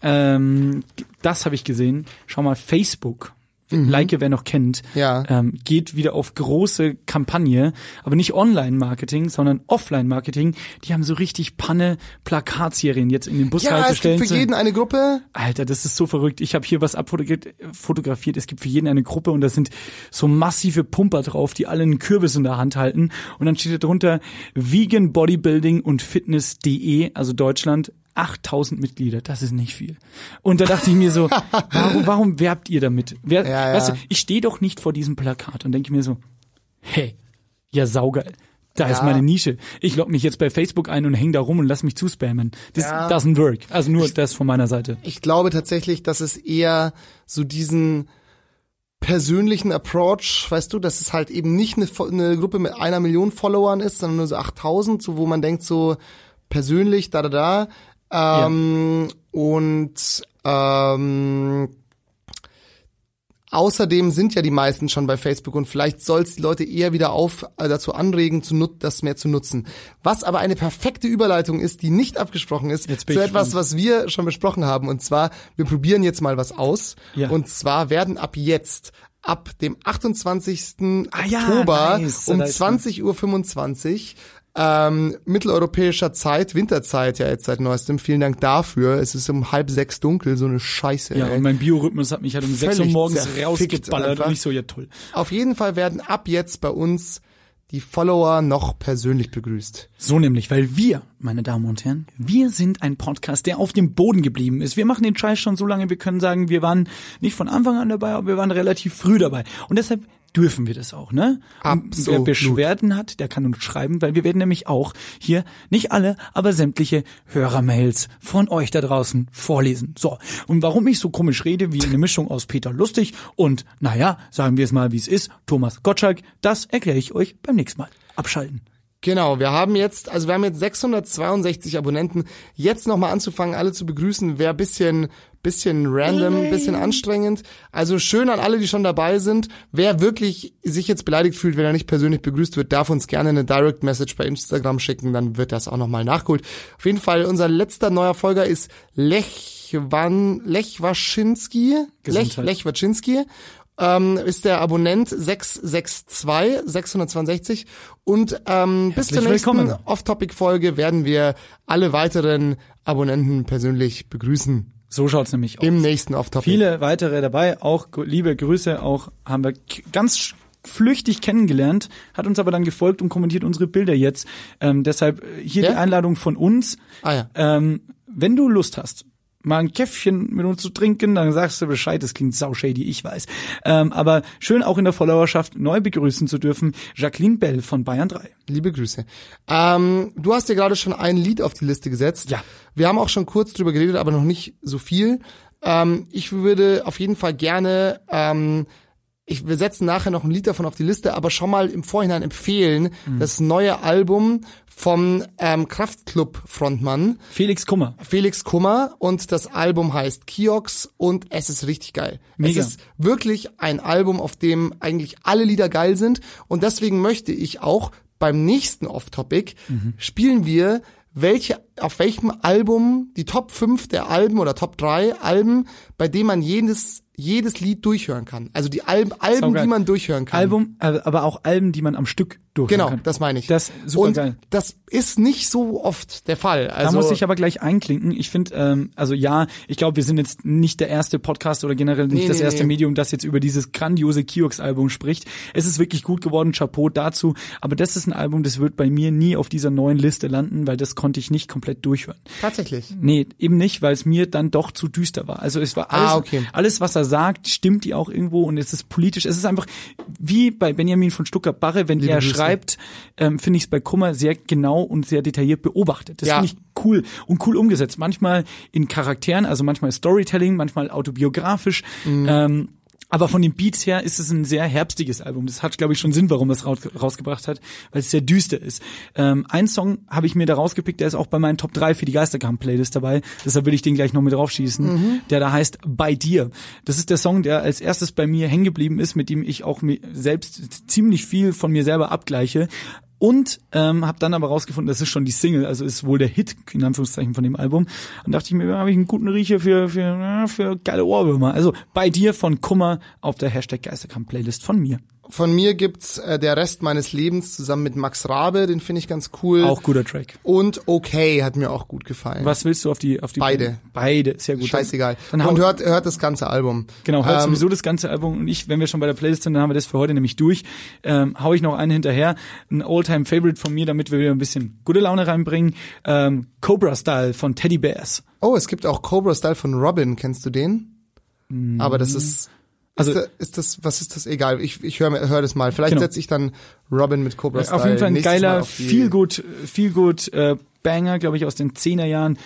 Ähm, das habe ich gesehen. Schau mal, Facebook. Like, wer noch kennt, Mhm. Ja. ähm, geht wieder auf große Kampagne, aber nicht Online-Marketing, sondern Offline-Marketing. Die haben so richtig Panne Plakatserien jetzt in den Ja, es gibt für jeden eine Gruppe. Alter, das ist so verrückt. Ich habe hier was abfotografiert. fotografiert. Es gibt für jeden eine Gruppe und da sind so massive Pumper drauf, die alle einen Kürbis in der Hand halten. Und dann steht da drunter Vegan Bodybuilding und Fitness.de, also Deutschland. 8000 Mitglieder, das ist nicht viel. Und da dachte ich mir so, [laughs] warum, warum werbt ihr damit? Wer, Ja, ja. Weißt du, ich stehe doch nicht vor diesem Plakat und denke mir so, hey, ja saugeil. Da ist Ja. meine Nische. Ich logge mich jetzt bei Facebook ein und hänge da rum und lass mich zuspammen. Das doesn't work. Also nur das von meiner Seite. Ich glaube tatsächlich, dass es eher so diesen persönlichen Approach, weißt du, dass es halt eben nicht eine, eine Gruppe mit einer Million Followern ist, sondern nur so 8000, so wo man denkt so persönlich, da, da, da. Ähm, Und ähm, Außerdem sind ja die meisten schon bei Facebook und vielleicht soll es die Leute eher wieder auf äh, dazu anregen, zu nut das mehr zu nutzen. Was aber eine perfekte Überleitung ist, die nicht abgesprochen ist, zu etwas, was wir schon besprochen haben. Und zwar, wir probieren jetzt mal was aus. Ja. Und zwar werden ab jetzt, ab dem 28. Ah ja, Oktober nice. um Da ist 20.25 Uhr ähm, mitteleuropäischer Zeit, Winterzeit ja jetzt seit neuestem. Vielen Dank dafür. Es ist um halb sechs dunkel, so eine Scheiße. Ja, ey. und mein Biorhythmus hat mich halt um 6 Uhr Völlig morgens rausgeballert und ich so, ja toll. Auf jeden Fall werden ab jetzt bei uns die Follower noch persönlich begrüßt. So nämlich, weil wir, meine Damen und Herren, wir sind ein Podcast, der auf dem Boden geblieben ist. Wir machen den Scheiß schon so lange, wir können sagen, wir waren nicht von Anfang an dabei, aber wir waren relativ früh dabei. Und deshalb dürfen wir das auch, ne? Und Wer Absolut. Beschwerden hat, der kann uns schreiben, weil wir werden nämlich auch hier, nicht alle, aber sämtliche Hörermails von euch da draußen vorlesen. So. Und warum ich so komisch rede, wie eine Mischung aus Peter Lustig und, naja, sagen wir es mal, wie es ist, Thomas Gottschalk, das erkläre ich euch beim nächsten Mal. Abschalten. Genau, wir haben jetzt, also wir haben jetzt 662 Abonnenten. Jetzt nochmal anzufangen, alle zu begrüßen, wäre bisschen, bisschen random, bisschen anstrengend. Also schön an alle, die schon dabei sind. Wer wirklich sich jetzt beleidigt fühlt, wenn er nicht persönlich begrüßt wird, darf uns gerne eine Direct Message bei Instagram schicken, dann wird das auch nochmal nachgeholt. Auf jeden Fall, unser letzter neuer Folger ist Lech, Van, Lech Waschinski. Lech, Gesundheit. Ähm, ist der Abonnent 662, 662 und ähm, bis zur nächsten. Off-Topic-Folge werden wir alle weiteren Abonnenten persönlich begrüßen. So schaut's nämlich aus. Im nächsten Off-Topic. Viele weitere dabei, auch liebe Grüße, auch haben wir ganz flüchtig kennengelernt, hat uns aber dann gefolgt und kommentiert unsere Bilder jetzt. Ähm, deshalb äh, hier Ja? die Einladung von uns. Ah ja. Ähm, wenn du Lust hast, mal ein Käffchen mit uns zu trinken, dann sagst du Bescheid, das klingt sau shady, ich weiß. Ähm, aber schön auch in der Followerschaft neu begrüßen zu dürfen, Jacqueline Bell von Bayern 3. Liebe Grüße. Ähm, du hast dir gerade schon ein Lied auf die Liste gesetzt. Ja. Wir haben auch schon kurz drüber geredet, aber noch nicht so viel. Ähm, ich würde auf jeden Fall gerne, ähm, ich, wir setzen nachher noch ein Lied davon auf die Liste, aber schon mal im Vorhinein empfehlen, das neue Album vom ähm, Kraftklub-Frontmann Felix Kummer. Felix Kummer und das Album heißt Kiox und es ist richtig geil. Mega. Es ist wirklich ein Album, auf dem eigentlich alle Lieder geil sind und deswegen möchte ich auch beim nächsten Off-Topic spielen wir welche, auf welchem Album, die Top 5 der Alben oder Top 3 Alben, bei denen man jedes, jedes Lied durchhören kann. Also die Alben, Alben die man durchhören kann. Album, äh, aber auch Alben, die man am Stück durchhören Genau, kann. das meine ich. Das super und geil. das ist nicht so oft der Fall. Also, da muss ich aber gleich einklinken. Ich finde, ähm, also ja, ich glaube, wir sind jetzt nicht der erste Podcast oder generell nicht Nee, das nee, erste nee. Medium, das jetzt über dieses grandiose Kiox-Album spricht. Es ist wirklich gut geworden, Chapeau dazu. Aber das ist ein Album, das wird bei mir nie auf dieser neuen Liste landen, weil das konnte ich nicht komplett durchhören. Tatsächlich. Nee, eben nicht, weil es mir dann doch zu düster war. Also es war alles, Ah, okay. alles, was er sagt, stimmt die auch irgendwo und es ist politisch. Es ist einfach wie bei Benjamin von Stuttgart-Barre, wenn Liebe er Grüße. schreibt, ähm, finde ich es bei Kummer sehr genau und sehr detailliert beobachtet. Das Ja. finde ich cool und cool umgesetzt. Manchmal in Charakteren, also manchmal Storytelling, manchmal autobiografisch. Mhm. Ähm, aber von den Beats her ist es ein sehr herbstiges Album. Das hat, glaube ich, schon Sinn, warum es raus, rausgebracht hat, weil es sehr düster ist. Ähm, ein Song habe ich mir da rausgepickt, der ist auch bei meinen Top 3 für die Geisterkampf-Playlist dabei. Deshalb will ich den gleich noch mit draufschießen. Der da heißt Bei dir. Das ist der Song, der als erstes bei mir hängen geblieben ist, mit dem ich auch mir selbst ziemlich viel von mir selber abgleiche. Und ähm, habe dann aber rausgefunden, das ist schon die Single, also ist wohl der Hit in Anführungszeichen von dem Album. Und dachte ich mir, habe ich einen guten Riecher für für für geile Ohrwürmer. Also bei dir von Kummer auf der Hashtag Geisterkampf Playlist von mir. Von mir gibt's äh, der Rest meines Lebens zusammen mit Max Rabe, den finde ich ganz cool. Auch guter Track. Und Okay hat mir auch gut gefallen. Was willst du auf die auf die Beide. Beide, sehr gut. Scheißegal. Dann hau, und hört, hört das ganze Album. genau, hört ähm, sowieso das ganze Album und ich, wenn wir schon bei der Playlist sind, dann haben wir das für heute nämlich durch. Ähm, hau ich noch einen hinterher, ein Alltime Favorite von mir, damit wir wieder ein bisschen gute Laune reinbringen. Ähm, Cobra Style von Teddy Bears. Oh, es gibt auch Cobra Style von Robin. Kennst du den? Aber das ist. Also- ist, da, ist das, was ist das? Egal, ich, ich höre hör das mal. Vielleicht Genau. setze ich dann Robin mit Cobra Style. Auf jeden Fall ein geiler, viel gut, viel gut äh, Banger, glaube ich, aus den 10er Jahren.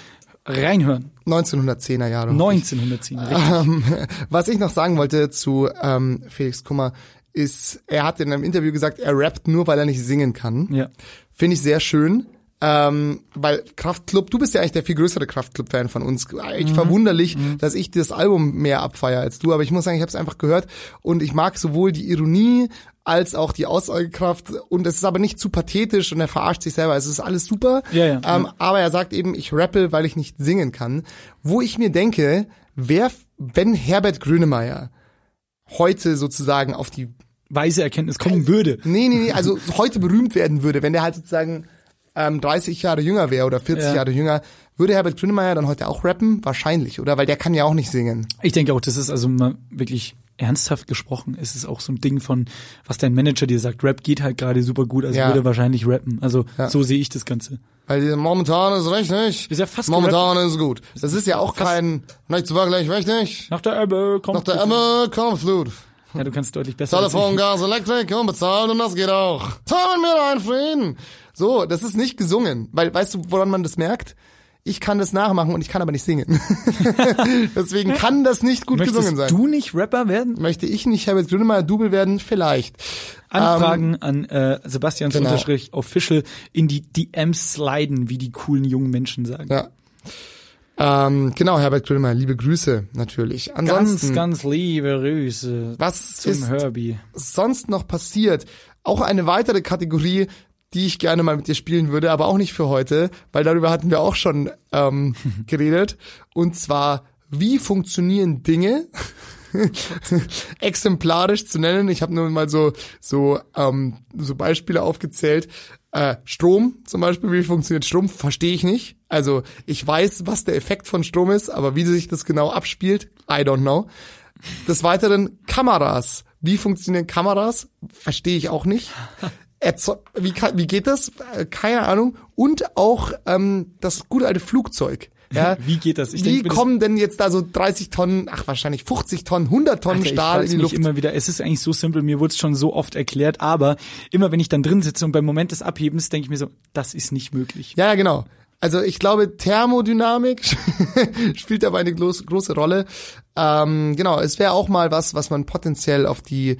Reinhören. 1910er Jahre. 1910. Richtig. Ähm, [laughs] was ich noch sagen wollte zu ähm, Felix Kummer ist, er hat in einem Interview gesagt, er rappt nur, weil er nicht singen kann. Ja. Finde ich sehr schön. Ähm, weil Kraftklub, du bist ja eigentlich der viel größere Kraftklub-Fan von uns. Eigentlich Mhm. verwunderlich, dass ich das Album mehr abfeier als du, aber ich muss sagen, ich habe es einfach gehört und ich mag sowohl die Ironie als auch die Aussagekraft und es ist aber nicht zu pathetisch und er verarscht sich selber. Also es ist alles super. Ja, ja, ähm. Aber er sagt eben, ich rappe, weil ich nicht singen kann. Wo ich mir denke, wer, wenn Herbert Grönemeyer heute sozusagen auf die Weise Erkenntnis kommen würde. Nee, nee, nee, also [laughs] heute berühmt werden würde, wenn der halt sozusagen ähm, 30 Jahre jünger wäre oder 40 Ja. Jahre jünger, würde Herbert Grönemeyer dann heute auch rappen? Wahrscheinlich, oder? Weil der kann ja auch nicht singen. Ich denke auch, das ist also mal wirklich ernsthaft gesprochen. Es ist auch so ein Ding von, was dein Manager dir sagt. Rap geht halt gerade super gut, also Ja. würde wahrscheinlich rappen. Also Ja. so sehe ich das Ganze. Weil momentan ist richtig. Ist ja fast Momentan ist gut. Das ist ja auch kein, nicht zu wirklich richtig. Nach der Ebbe kommt Nach der Emme kommt Flut. Ja, du kannst deutlich besser. Telefon. Gas, Elektrik, unbezahlt und das geht auch. Teil mit mir deinen Frieden. So, das ist nicht gesungen. Weil, weißt du, woran man das merkt? Ich kann das nachmachen und ich kann aber nicht singen. [laughs] Deswegen kann das nicht gut Möchtest gesungen sein. du nicht Rapper werden? Möchte ich nicht Herbert Grönemeyer Double werden? Vielleicht. Anfragen an äh, Sebastians genau. Unterstrich Official in die DMs sliden, wie die coolen jungen Menschen sagen. Ja. Ähm, genau, Herbert Grönemeyer, liebe Grüße natürlich. Ansonsten, Ganz, ganz liebe Grüße was zum ist Herbie. sonst noch passiert? Auch eine weitere Kategorie, die ich gerne mal mit dir spielen würde, aber auch nicht für heute, weil darüber hatten wir auch schon ähm, [laughs] geredet. Und zwar, wie funktionieren Dinge? [laughs] exemplarisch zu nennen. Ich habe nur mal so so ähm, so Beispiele aufgezählt. Äh, Strom zum Beispiel, wie funktioniert Strom, verstehe ich nicht. Also ich weiß, was der Effekt von Strom ist, aber wie sich das genau abspielt, I don't know. Des Weiteren Kameras. Wie funktionieren Kameras? Verstehe ich auch nicht. [laughs] Wie, kann, wie geht das? Äh, Keine Ahnung. Und auch ähm, das gute alte Flugzeug. [laughs] Ja, Wie geht das? Ich wie denk kommen denn jetzt da so 30 Tonnen, ach wahrscheinlich 50 Tonnen, 100 Tonnen Alter, ich Stahl in frag's die Luft? immer wieder. Es ist eigentlich so simpel. Mir wurde es schon so oft erklärt, aber immer wenn ich dann drin sitze und beim Moment des Abhebens denke ich mir so, das ist nicht möglich. Ja, ja, genau. Also ich glaube, Thermodynamik [laughs] spielt dabei eine groß, große Rolle. Ähm, genau, es wäre auch mal was, was man potenziell auf die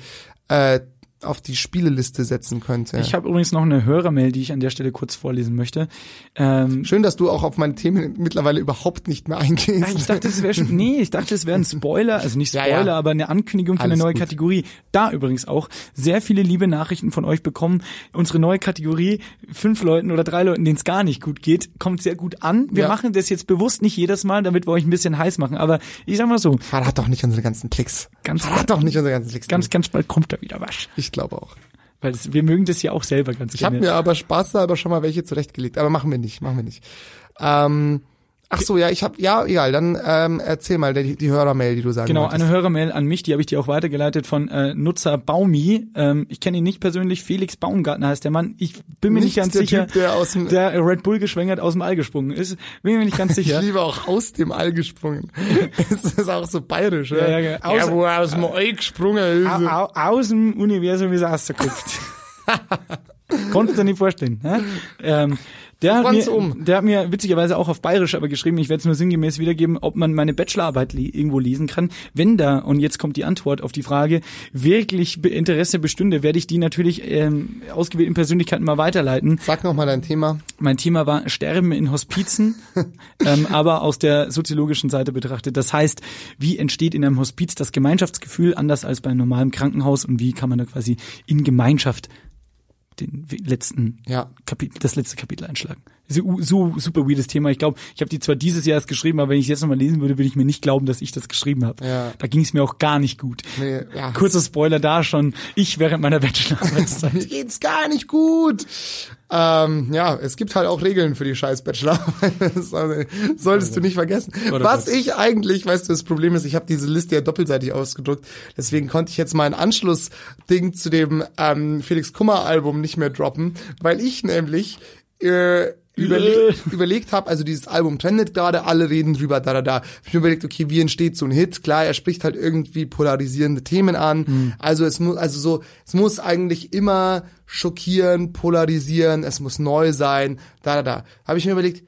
äh, auf die Spieleliste setzen könnte. Ich habe übrigens noch eine Hörermail, die ich an der Stelle kurz vorlesen möchte. Ähm, Schön, dass du auch auf meine Themen mittlerweile überhaupt nicht mehr eingehst. ich dachte, es wäre schon, [laughs] nee, ich dachte, es wäre ein Spoiler, also nicht Ja, Spoiler, ja. aber eine Ankündigung für Alles eine neue gut. Kategorie. Da übrigens auch sehr viele liebe Nachrichten von euch bekommen. Unsere neue Kategorie, fünf Leuten oder drei Leuten, denen es gar nicht gut geht, kommt sehr gut an. Wir Ja. machen das jetzt bewusst nicht jedes Mal, damit wir euch ein bisschen heiß machen. Aber ich sag mal so, Verrat doch nicht unsere ganzen Tricks. Ganz- Verrat doch nicht unsere ganzen Tricks. ganz, ganz bald kommt da wieder was. ich glaube auch. Weil es, wir mögen das ja auch selber ganz Ich habe gerne. mir aber spaßhalber schon mal welche zurechtgelegt, aber machen wir nicht, machen wir nicht. Ähm, ach so, ja, ich habe, ja, egal, dann ähm, erzähl mal die, die Hörermail, die du sagen Genau, wolltest. eine Hörermail an mich, die habe ich dir auch weitergeleitet von äh, Nutzer Baumi. Ähm, ich kenne ihn nicht persönlich, Felix Baumgartner heißt der Mann. Ich bin mir nicht, Nicht ganz der sicher, Typ, der aus dem- der Red Bull geschwängert aus dem All gesprungen ist. Bin mir nicht ganz [laughs] Ich sicher. liebe auch aus dem All gesprungen. [laughs] Es ist auch so bayerisch, Ja, ja. ja, genau. ja wo er aus dem All gesprungen ist. au, au, aus dem Universum ist er rausgeguckt. [laughs] Konnten Sie nicht vorstellen. Hä? Ähm, der, hat mir, um. der hat mir witzigerweise auch auf Bayerisch aber geschrieben, ich werde es nur sinngemäß wiedergeben, ob man meine Bachelorarbeit li irgendwo lesen kann. Wenn da, und jetzt kommt die Antwort auf die Frage, wirklich Interesse bestünde, werde ich die natürlich ähm, ausgewählten Persönlichkeiten mal weiterleiten. Sag noch mal dein Thema. Mein Thema war Sterben in Hospizen, [laughs] ähm, aber aus der soziologischen Seite betrachtet. Das heißt, wie entsteht in einem Hospiz das Gemeinschaftsgefühl anders als bei einem normalen Krankenhaus und wie kann man da quasi in Gemeinschaft den letzten Ja. Kapitel, das letzte Kapitel einschlagen. So, so super weirdes Thema. Ich glaube, ich habe die zwar dieses Jahr erst geschrieben, aber wenn ich es jetzt nochmal lesen würde, würde ich mir nicht glauben, dass ich das geschrieben habe. Ja. Da ging es mir auch gar nicht gut. Nee, ja. Kurzer Spoiler da schon. Ich während meiner Bachelorarbeitszeit. [laughs] Mir geht's gar nicht gut. Ähm, ja, es gibt halt auch Regeln für die scheiß also, [laughs] solltest du nicht vergessen. Was? ich eigentlich, weißt du, das Problem ist, ich habe diese Liste ja doppelseitig ausgedruckt. Deswegen konnte ich jetzt mein Anschlussding zu dem ähm, Felix Kummer Album nicht mehr droppen, weil ich nämlich äh, überle überlegt habe, also dieses Album trendet gerade, alle reden drüber, da, da, da. Hab Ich mir überlegt, okay, wie entsteht so ein Hit? Klar, er spricht halt irgendwie polarisierende Themen an. Also es muss, also so, es muss eigentlich immer schockieren, polarisieren, es muss neu sein, da, da, da. Habe ich mir überlegt,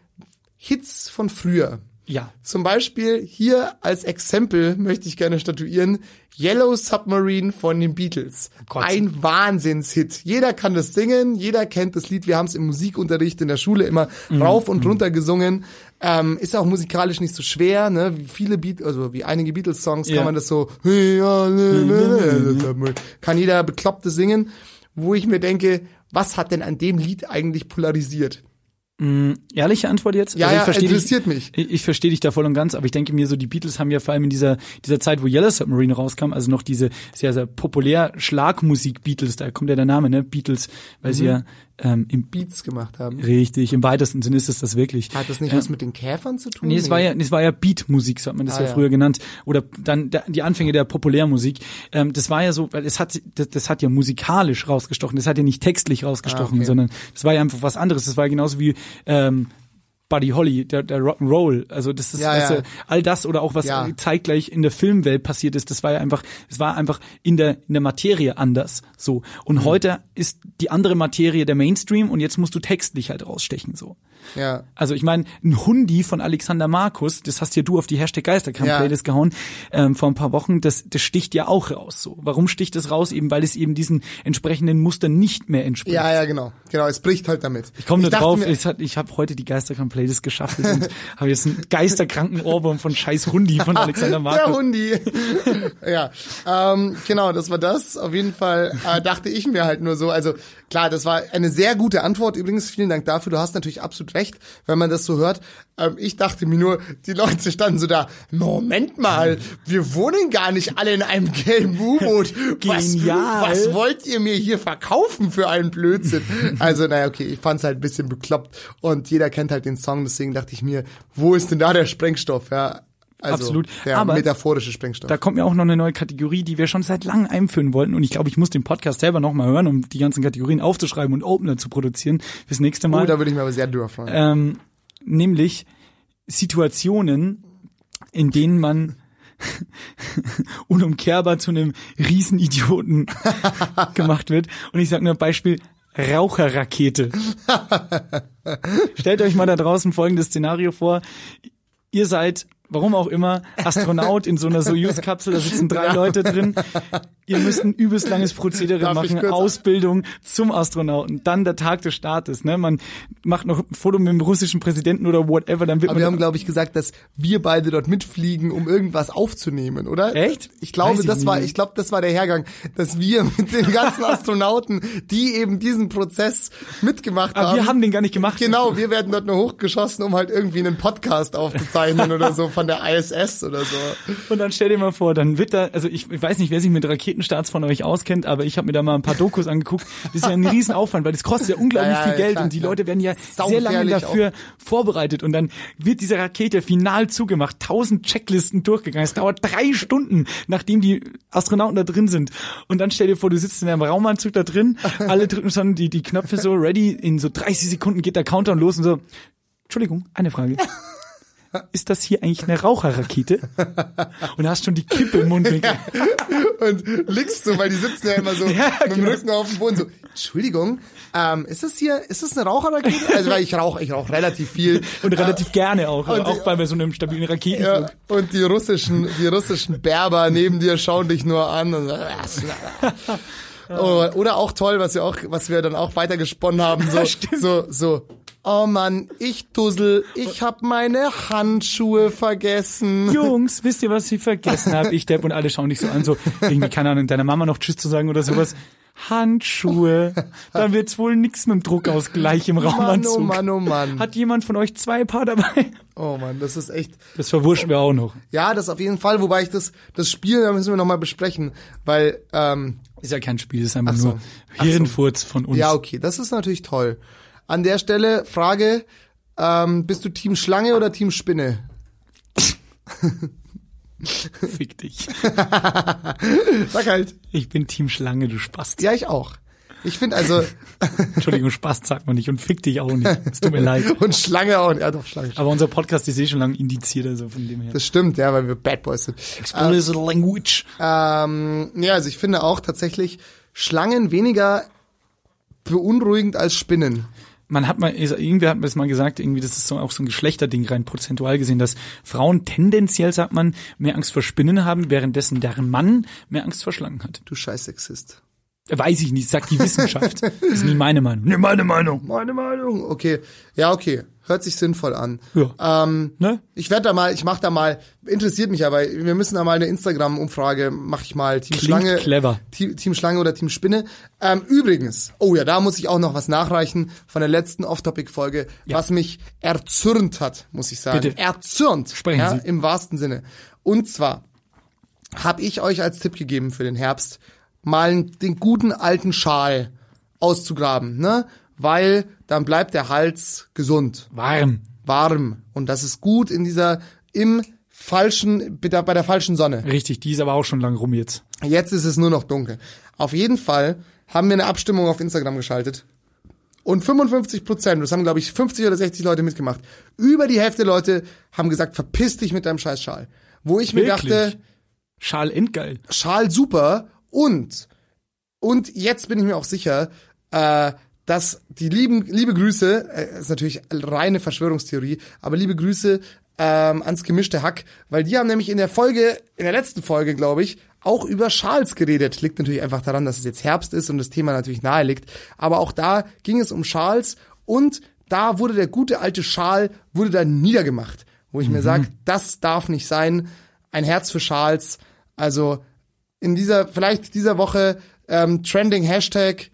Hits von früher. Ja. Zum Beispiel hier als Exempel möchte ich gerne statuieren Yellow Submarine von den Beatles. Gott. Ein Wahnsinnshit. Jeder kann das singen, jeder kennt das Lied. Wir haben es im Musikunterricht in der Schule immer rauf und runter gesungen. Ähm, ist auch musikalisch nicht so schwer, ne? Wie viele Beat, also wie einige Beatles-Songs Ja. kann man das so kann jeder Bekloppte singen, wo ich mir denke, was hat denn an dem Lied eigentlich polarisiert? Ehrliche Antwort jetzt? Ja, Also ich ja, verstehe interessiert dich, mich. Ich, ich verstehe dich da voll und ganz, aber ich denke mir so, die Beatles haben ja vor allem in dieser, dieser Zeit, wo Yellow Submarine rauskam, also noch diese sehr, sehr populär Schlagmusik Beatles, da kommt ja der Name, ne? Beatles, weil sie ja ähm, im Beats gemacht haben. richtig, im weitesten Sinne ist es das wirklich. Hat das nicht Ja. was mit den Käfern zu tun? Nee, es war ja, es war ja Beatmusik, so hat man das Ah, ja, ja. früher genannt. Oder dann der, die Anfänge der Populärmusik. Ähm, das war ja so, weil es hat, das, das hat ja musikalisch rausgestochen. Das hat ja nicht textlich rausgestochen, Ah, okay. sondern das war ja einfach was anderes. Das war ja genauso wie ähm, Buddy Holly, der, der Rock'n'Roll. Also das ist Ja, weißt ja. all das oder auch was Ja. zeitgleich in der Filmwelt passiert ist. Das war ja einfach, es war einfach in der in der Materie anders. So und Mhm. heute ist die andere Materie der Mainstream und jetzt musst du textlich halt rausstechen so. Ja. Also ich meine, ein Hundi von Alexander Markus, das hast ja du auf die Hashtag Geisterkampf Ja. Playlist gehauen ähm, vor ein paar Wochen, das, das sticht ja auch raus. So, warum sticht es raus? Eben weil es eben diesen entsprechenden Mustern nicht mehr entspricht. Ja, ja, genau. Genau, es bricht halt damit. Ich komme nur drauf, mir- ich habe heute die Geisterkampf Playlist geschaffelt und habe jetzt einen geisterkranken Ohrwurm von Scheiß Hundi von Alexander [laughs] Der Markus. Hundi. [laughs] ja, ähm, genau, das war das. Auf jeden Fall äh, dachte ich mir halt nur so, also klar, das war eine sehr gute Antwort. Übrigens, vielen Dank dafür. Du hast natürlich absolut recht, wenn man das so hört. Ähm, ich dachte mir nur, die Leute standen so da, Moment mal, wir wohnen gar nicht alle in einem gelben U-Boot. [laughs] Was, Genial. was wollt ihr mir hier verkaufen für einen Blödsinn? Also, naja, okay, ich fand's halt ein bisschen bekloppt und jeder kennt halt den Song, deswegen dachte ich mir, wo ist denn da der Sprengstoff? Ja, also Absolut. der Aber metaphorische Sprengstoff. Da kommt mir auch noch eine neue Kategorie, die wir schon seit langem einführen wollten. Und ich glaube, ich muss den Podcast selber nochmal hören, um die ganzen Kategorien aufzuschreiben und Opener zu produzieren. Bis nächste Mal. Oh, da würde ich mir aber sehr drüber freuen. ähm, nämlich Situationen, in denen man [laughs] unumkehrbar zu einem Riesenidioten [laughs] gemacht wird. Und ich sage nur Beispiel Raucherrakete. [laughs] Stellt euch mal da draußen folgendes Szenario vor. Ihr seid, warum auch immer, Astronaut in so einer Soyuz-Kapsel, da sitzen drei Leute drin. Ihr müsst ein übelst langes Prozedere Darf machen, Ausbildung zum Astronauten, dann der Tag des Startes. Ne? Man macht noch ein Foto mit dem russischen Präsidenten oder whatever, dann wird Aber wir haben, glaube ich, gesagt, dass wir beide dort mitfliegen, um irgendwas aufzunehmen, oder? Echt? Ich glaube, ich das war, ich glaube, das war der Hergang, dass wir [laughs] mit den ganzen [laughs] Astronauten, die eben diesen Prozess mitgemacht Aber haben. wir haben den gar nicht gemacht. Genau, wir werden dort nur hochgeschossen, um halt irgendwie einen Podcast aufzuzeichnen oder so von der ISS oder so. Und dann stell dir mal vor, dann wird da, also ich, ich weiß nicht, wer sich mit Raketenstarts von euch auskennt, aber ich habe mir da mal ein paar Dokus angeguckt. Das ist ja ein [laughs] Riesenaufwand, weil das kostet ja unglaublich Ja, ja, viel Geld klar, und die klar. Leute werden ja Sau sehr lange dafür vorbereitet und dann wird diese Rakete final zugemacht, tausend Checklisten durchgegangen. Es dauert drei Stunden, nachdem die Astronauten da drin sind. Und dann stell dir vor, du sitzt in einem Raumanzug da drin, [laughs] alle drücken schon die, die Knöpfe so ready, in so 30 Sekunden geht der Countdown los und so, Entschuldigung, eine Frage. [laughs] Ist das hier eigentlich eine Raucherrakete? Und hast schon die Kippe im Mundwinkel. [laughs] Und liegst so, weil die sitzen ja immer so [laughs] Ja, mit dem genau. Rücken auf dem Boden so, Entschuldigung, ähm, ist das hier, ist das eine Raucherrakete? Also, weil ich rauche, ich rauche relativ viel. Und relativ gerne auch, und auch die- bei so einem stabilen Raketenflug. Ja, und die russischen, die russischen Berber neben dir schauen dich nur an. Und so, [laughs] oh, oder auch toll, was wir auch, was wir dann auch weitergesponnen haben, so, so, so. Oh Mann, ich dussel, ich hab meine Handschuhe vergessen. Jungs, wisst ihr, was ich vergessen habe? Ich Depp und alle schauen dich so an, so irgendwie, keine Ahnung, deiner Mama noch Tschüss zu sagen oder sowas. Handschuhe. Dann wird's wohl nix mit dem Druckausgleich im Mann, Raumanzug. oh Mann, oh Mann. Hat jemand von euch zwei Paar dabei? Oh Mann, das ist echt. Das verwurschen wir auch noch. Ja, das auf jeden Fall, wobei ich das, das Spiel, da müssen wir nochmal besprechen, weil, ähm, Ist ja kein Spiel, ist einfach Ach so. nur Ach so. Hirnfurz von uns. ja, okay, das ist natürlich toll. An der Stelle Frage, ähm, bist du Team Schlange oder Team Spinne? [laughs] Fick dich. [laughs] Sag halt. Ich bin Team Schlange, du Spast. Ja, ich auch. Ich finde also, [laughs] Entschuldigung, Spast sagt man nicht und fick dich auch nicht. Es tut mir leid. und Schlange auch, ja doch, Schlange. Aber unser Podcast ist eh schon lange indiziert, also von dem her. Das stimmt, ja, weil wir Bad Boys sind. Explicit Language. Ähm, ja, also ich finde auch tatsächlich Schlangen weniger beunruhigend als Spinnen. Man hat mal, irgendwer hat mir das mal gesagt, irgendwie, das ist so, auch so ein Geschlechterding rein prozentual gesehen, dass Frauen tendenziell, sagt man, mehr Angst vor Spinnen haben, währenddessen deren Mann mehr Angst vor Schlangen hat. Du scheiß Sexist. Weiß ich nicht, sagt die Wissenschaft. Das [laughs] ist nie meine Meinung. Nee, meine Meinung. Meine Meinung. Okay. Ja, okay. Hört sich sinnvoll an. Ja. Ähm, Ne? Ich werde da mal, ich mach da mal, interessiert mich aber, wir müssen da mal eine Instagram-Umfrage, mache ich mal, Team Klingt Schlange. clever. Team, Team Schlange oder Team Spinne. Ähm, übrigens, oh ja, da muss ich auch noch was nachreichen von der letzten Off-Topic-Folge, Ja. was mich erzürnt hat, muss ich sagen. Bitte. Erzürnt. Sprechen ja, Sie. Im wahrsten Sinne. Und zwar habe ich euch als Tipp gegeben für den Herbst, mal den guten alten Schal auszugraben, ne? Weil dann bleibt der Hals gesund Warm. warm und das ist gut in dieser im falschen bei der, falschen Sonne. Richtig, die ist aber auch schon lang rum jetzt. Jetzt ist es nur noch dunkel. Auf jeden Fall haben wir eine Abstimmung auf Instagram geschaltet. Und 55 Prozent, das haben glaube ich 50 oder 60 Leute mitgemacht. Über die Hälfte Leute haben gesagt, verpiss dich mit deinem scheiß Schal. Wo ich mir Wirklich? dachte, Schal endgeil. Schal super und und jetzt bin ich mir auch sicher, äh, dass die lieben liebe Grüße, äh, ist natürlich reine Verschwörungstheorie, aber liebe Grüße ähm, ans gemischte Hack, weil die haben nämlich in der Folge, in der letzten Folge, glaube ich, auch über Schals geredet. Liegt natürlich einfach daran, dass es jetzt Herbst ist und das Thema natürlich nahe liegt. Aber auch da ging es um Schals und da wurde der gute alte Schal, wurde da niedergemacht. Wo ich mir sage, das darf nicht sein. Ein Herz für Schals. Also in dieser, vielleicht dieser Woche ähm, Trending Hashtag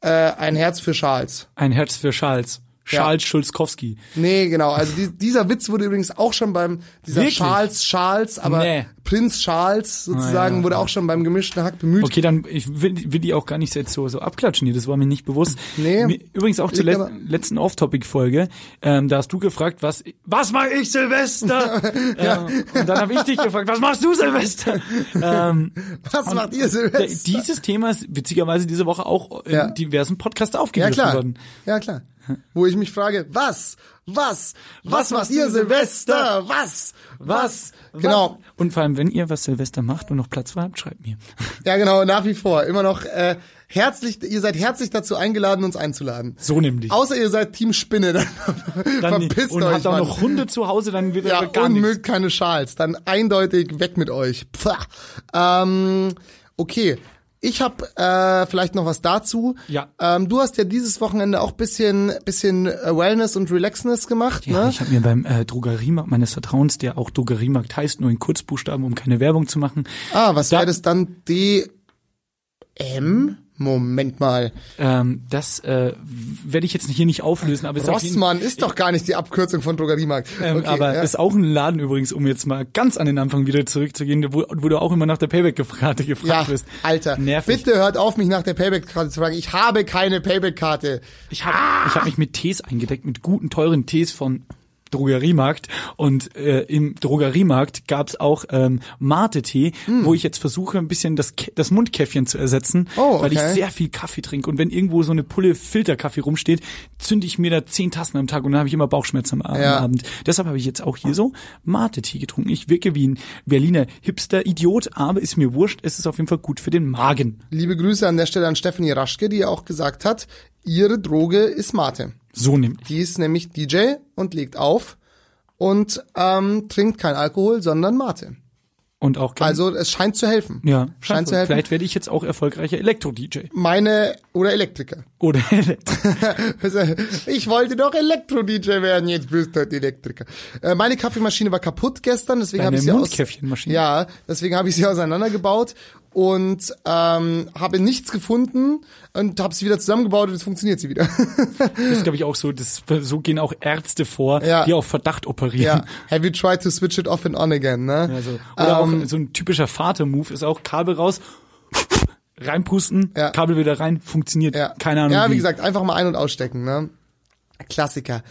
äh, ein Herz für Schals. Ein Herz für Charles. Charles Schulzkowski. Nee, genau. Also die, dieser Witz wurde übrigens auch schon beim dieser Wirklich? Charles Charles, aber Nee. Prinz Charles sozusagen Ah, ja. wurde auch schon beim gemischten Hack bemüht. Okay, dann ich will, will die auch gar nicht jetzt so, so abklatschen hier, das war mir nicht bewusst. Nee. Übrigens auch zur le letzten Off-Topic-Folge, ähm, da hast du gefragt, was was mache ich Silvester? [laughs] ähm, und dann habe ich dich gefragt, was machst du Silvester? ähm, Was macht ihr Silvester? dieses Thema ist witzigerweise diese Woche auch in Ja. diversen Podcasts Ja aufgegriffen klar. worden. Ja klar. Wo ich mich frage, was? Was? Was, macht machst ihr du Silvester? Was? Was? Genau. Und vor allem, wenn ihr was Silvester macht und noch Platz habt, schreibt mir. [laughs] Ja, genau, nach wie vor. Immer noch äh, herzlich, ihr seid herzlich dazu eingeladen, uns einzuladen. So nämlich. Außer ihr seid Team Spinne, dann, [laughs] Dann, verpisst und euch. habt auch noch Hunde zu Hause, dann wird ja, gar und nichts. mögt keine Schals. Dann eindeutig weg mit euch. Pfah. Ähm, okay. Ich habe äh, vielleicht noch was dazu. Ja. Ähm, du hast ja dieses Wochenende auch bisschen, bisschen Wellness und Relaxness gemacht, Ja, ne? ich habe mir beim äh, Drogeriemarkt meines Vertrauens, der auch Drogeriemarkt heißt, nur in Kurzbuchstaben, um keine Werbung zu machen. Ah, was Da- wäre das dann? D M? Moment mal. Ähm, das äh, werde ich jetzt hier nicht auflösen, aber es ist Rossmann ist doch gar nicht die Abkürzung von Drogeriemarkt. ähm, Okay, aber ja. ist auch ein Laden übrigens, um jetzt mal ganz an den Anfang wieder zurückzugehen, wo, wo du auch immer nach der Payback-Karte [laughs] gefragt ja, wirst. Alter, Nervig. bitte hört auf, mich nach der Payback-Karte zu fragen. Ich habe keine Payback-Karte. Ich habe ich hab mich mit Tees eingedeckt, mit guten, teuren Tees von Drogeriemarkt und äh, im Drogeriemarkt gab's auch ähm, Mate-Tee, wo ich jetzt versuche ein bisschen das, das Mundkäffchen zu ersetzen, Hm. Oh, weil ich okay. sehr viel Kaffee trinke und wenn irgendwo so eine Pulle Filterkaffee rumsteht, zünde ich mir da zehn Tassen am Tag und dann habe ich immer Bauchschmerzen am, Ja. Abend. Deshalb habe ich jetzt auch hier so Mate-Tee getrunken. Ich wirke wie ein Berliner Hipster-Idiot, aber ist mir wurscht, es ist auf jeden Fall gut für den Magen. Liebe Grüße an der Stelle an Stephanie Raschke, die ja auch gesagt hat, ihre Droge ist Mate. So nämlich. Die ist nämlich DJ und legt auf und ähm, trinkt kein Alkohol, sondern Mate. Und auch gleich- Also es scheint zu helfen. ja, scheint zu helfen. Vielleicht werde ich jetzt auch erfolgreicher Elektro-DJ. Meine oder Elektriker. Oder [laughs] Ich wollte doch Elektro-DJ werden, jetzt bist du halt Elektriker. Äh, meine Kaffeemaschine war kaputt gestern, deswegen habe ich sie aus? Ja, deswegen habe ich sie auseinandergebaut und ähm, habe nichts gefunden und habe sie wieder zusammengebaut und jetzt funktioniert sie wieder. Das ist, [laughs] glaube ich, auch so, das, so gehen auch Ärzte vor, Ja. die auf Verdacht operieren. ja. Have you tried to switch it off and on again, ne? Also, oder Ähm, auch so ein typischer Vater-Move ist auch Kabel raus, reinpusten, Ja. Kabel wieder rein, funktioniert. Ja. Keine Ahnung. Ja, wie gesagt, einfach mal ein- und ausstecken, ne? Klassiker.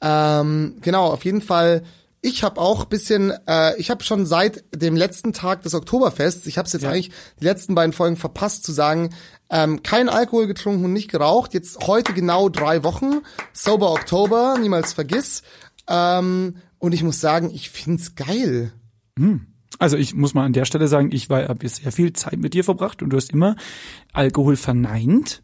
Ähm, genau, auf jeden Fall. Ich habe auch bisschen, äh, ich habe schon seit dem letzten Tag des Oktoberfests, ich habe es jetzt eigentlich die letzten beiden Folgen verpasst zu sagen, ähm, kein Alkohol getrunken und nicht geraucht. Jetzt heute genau drei Wochen, Sober Oktober, niemals vergiss. Ähm, und ich muss sagen, ich find's geil. Also ich muss mal an der Stelle sagen, ich war habe sehr viel Zeit mit dir verbracht und du hast immer Alkohol verneint.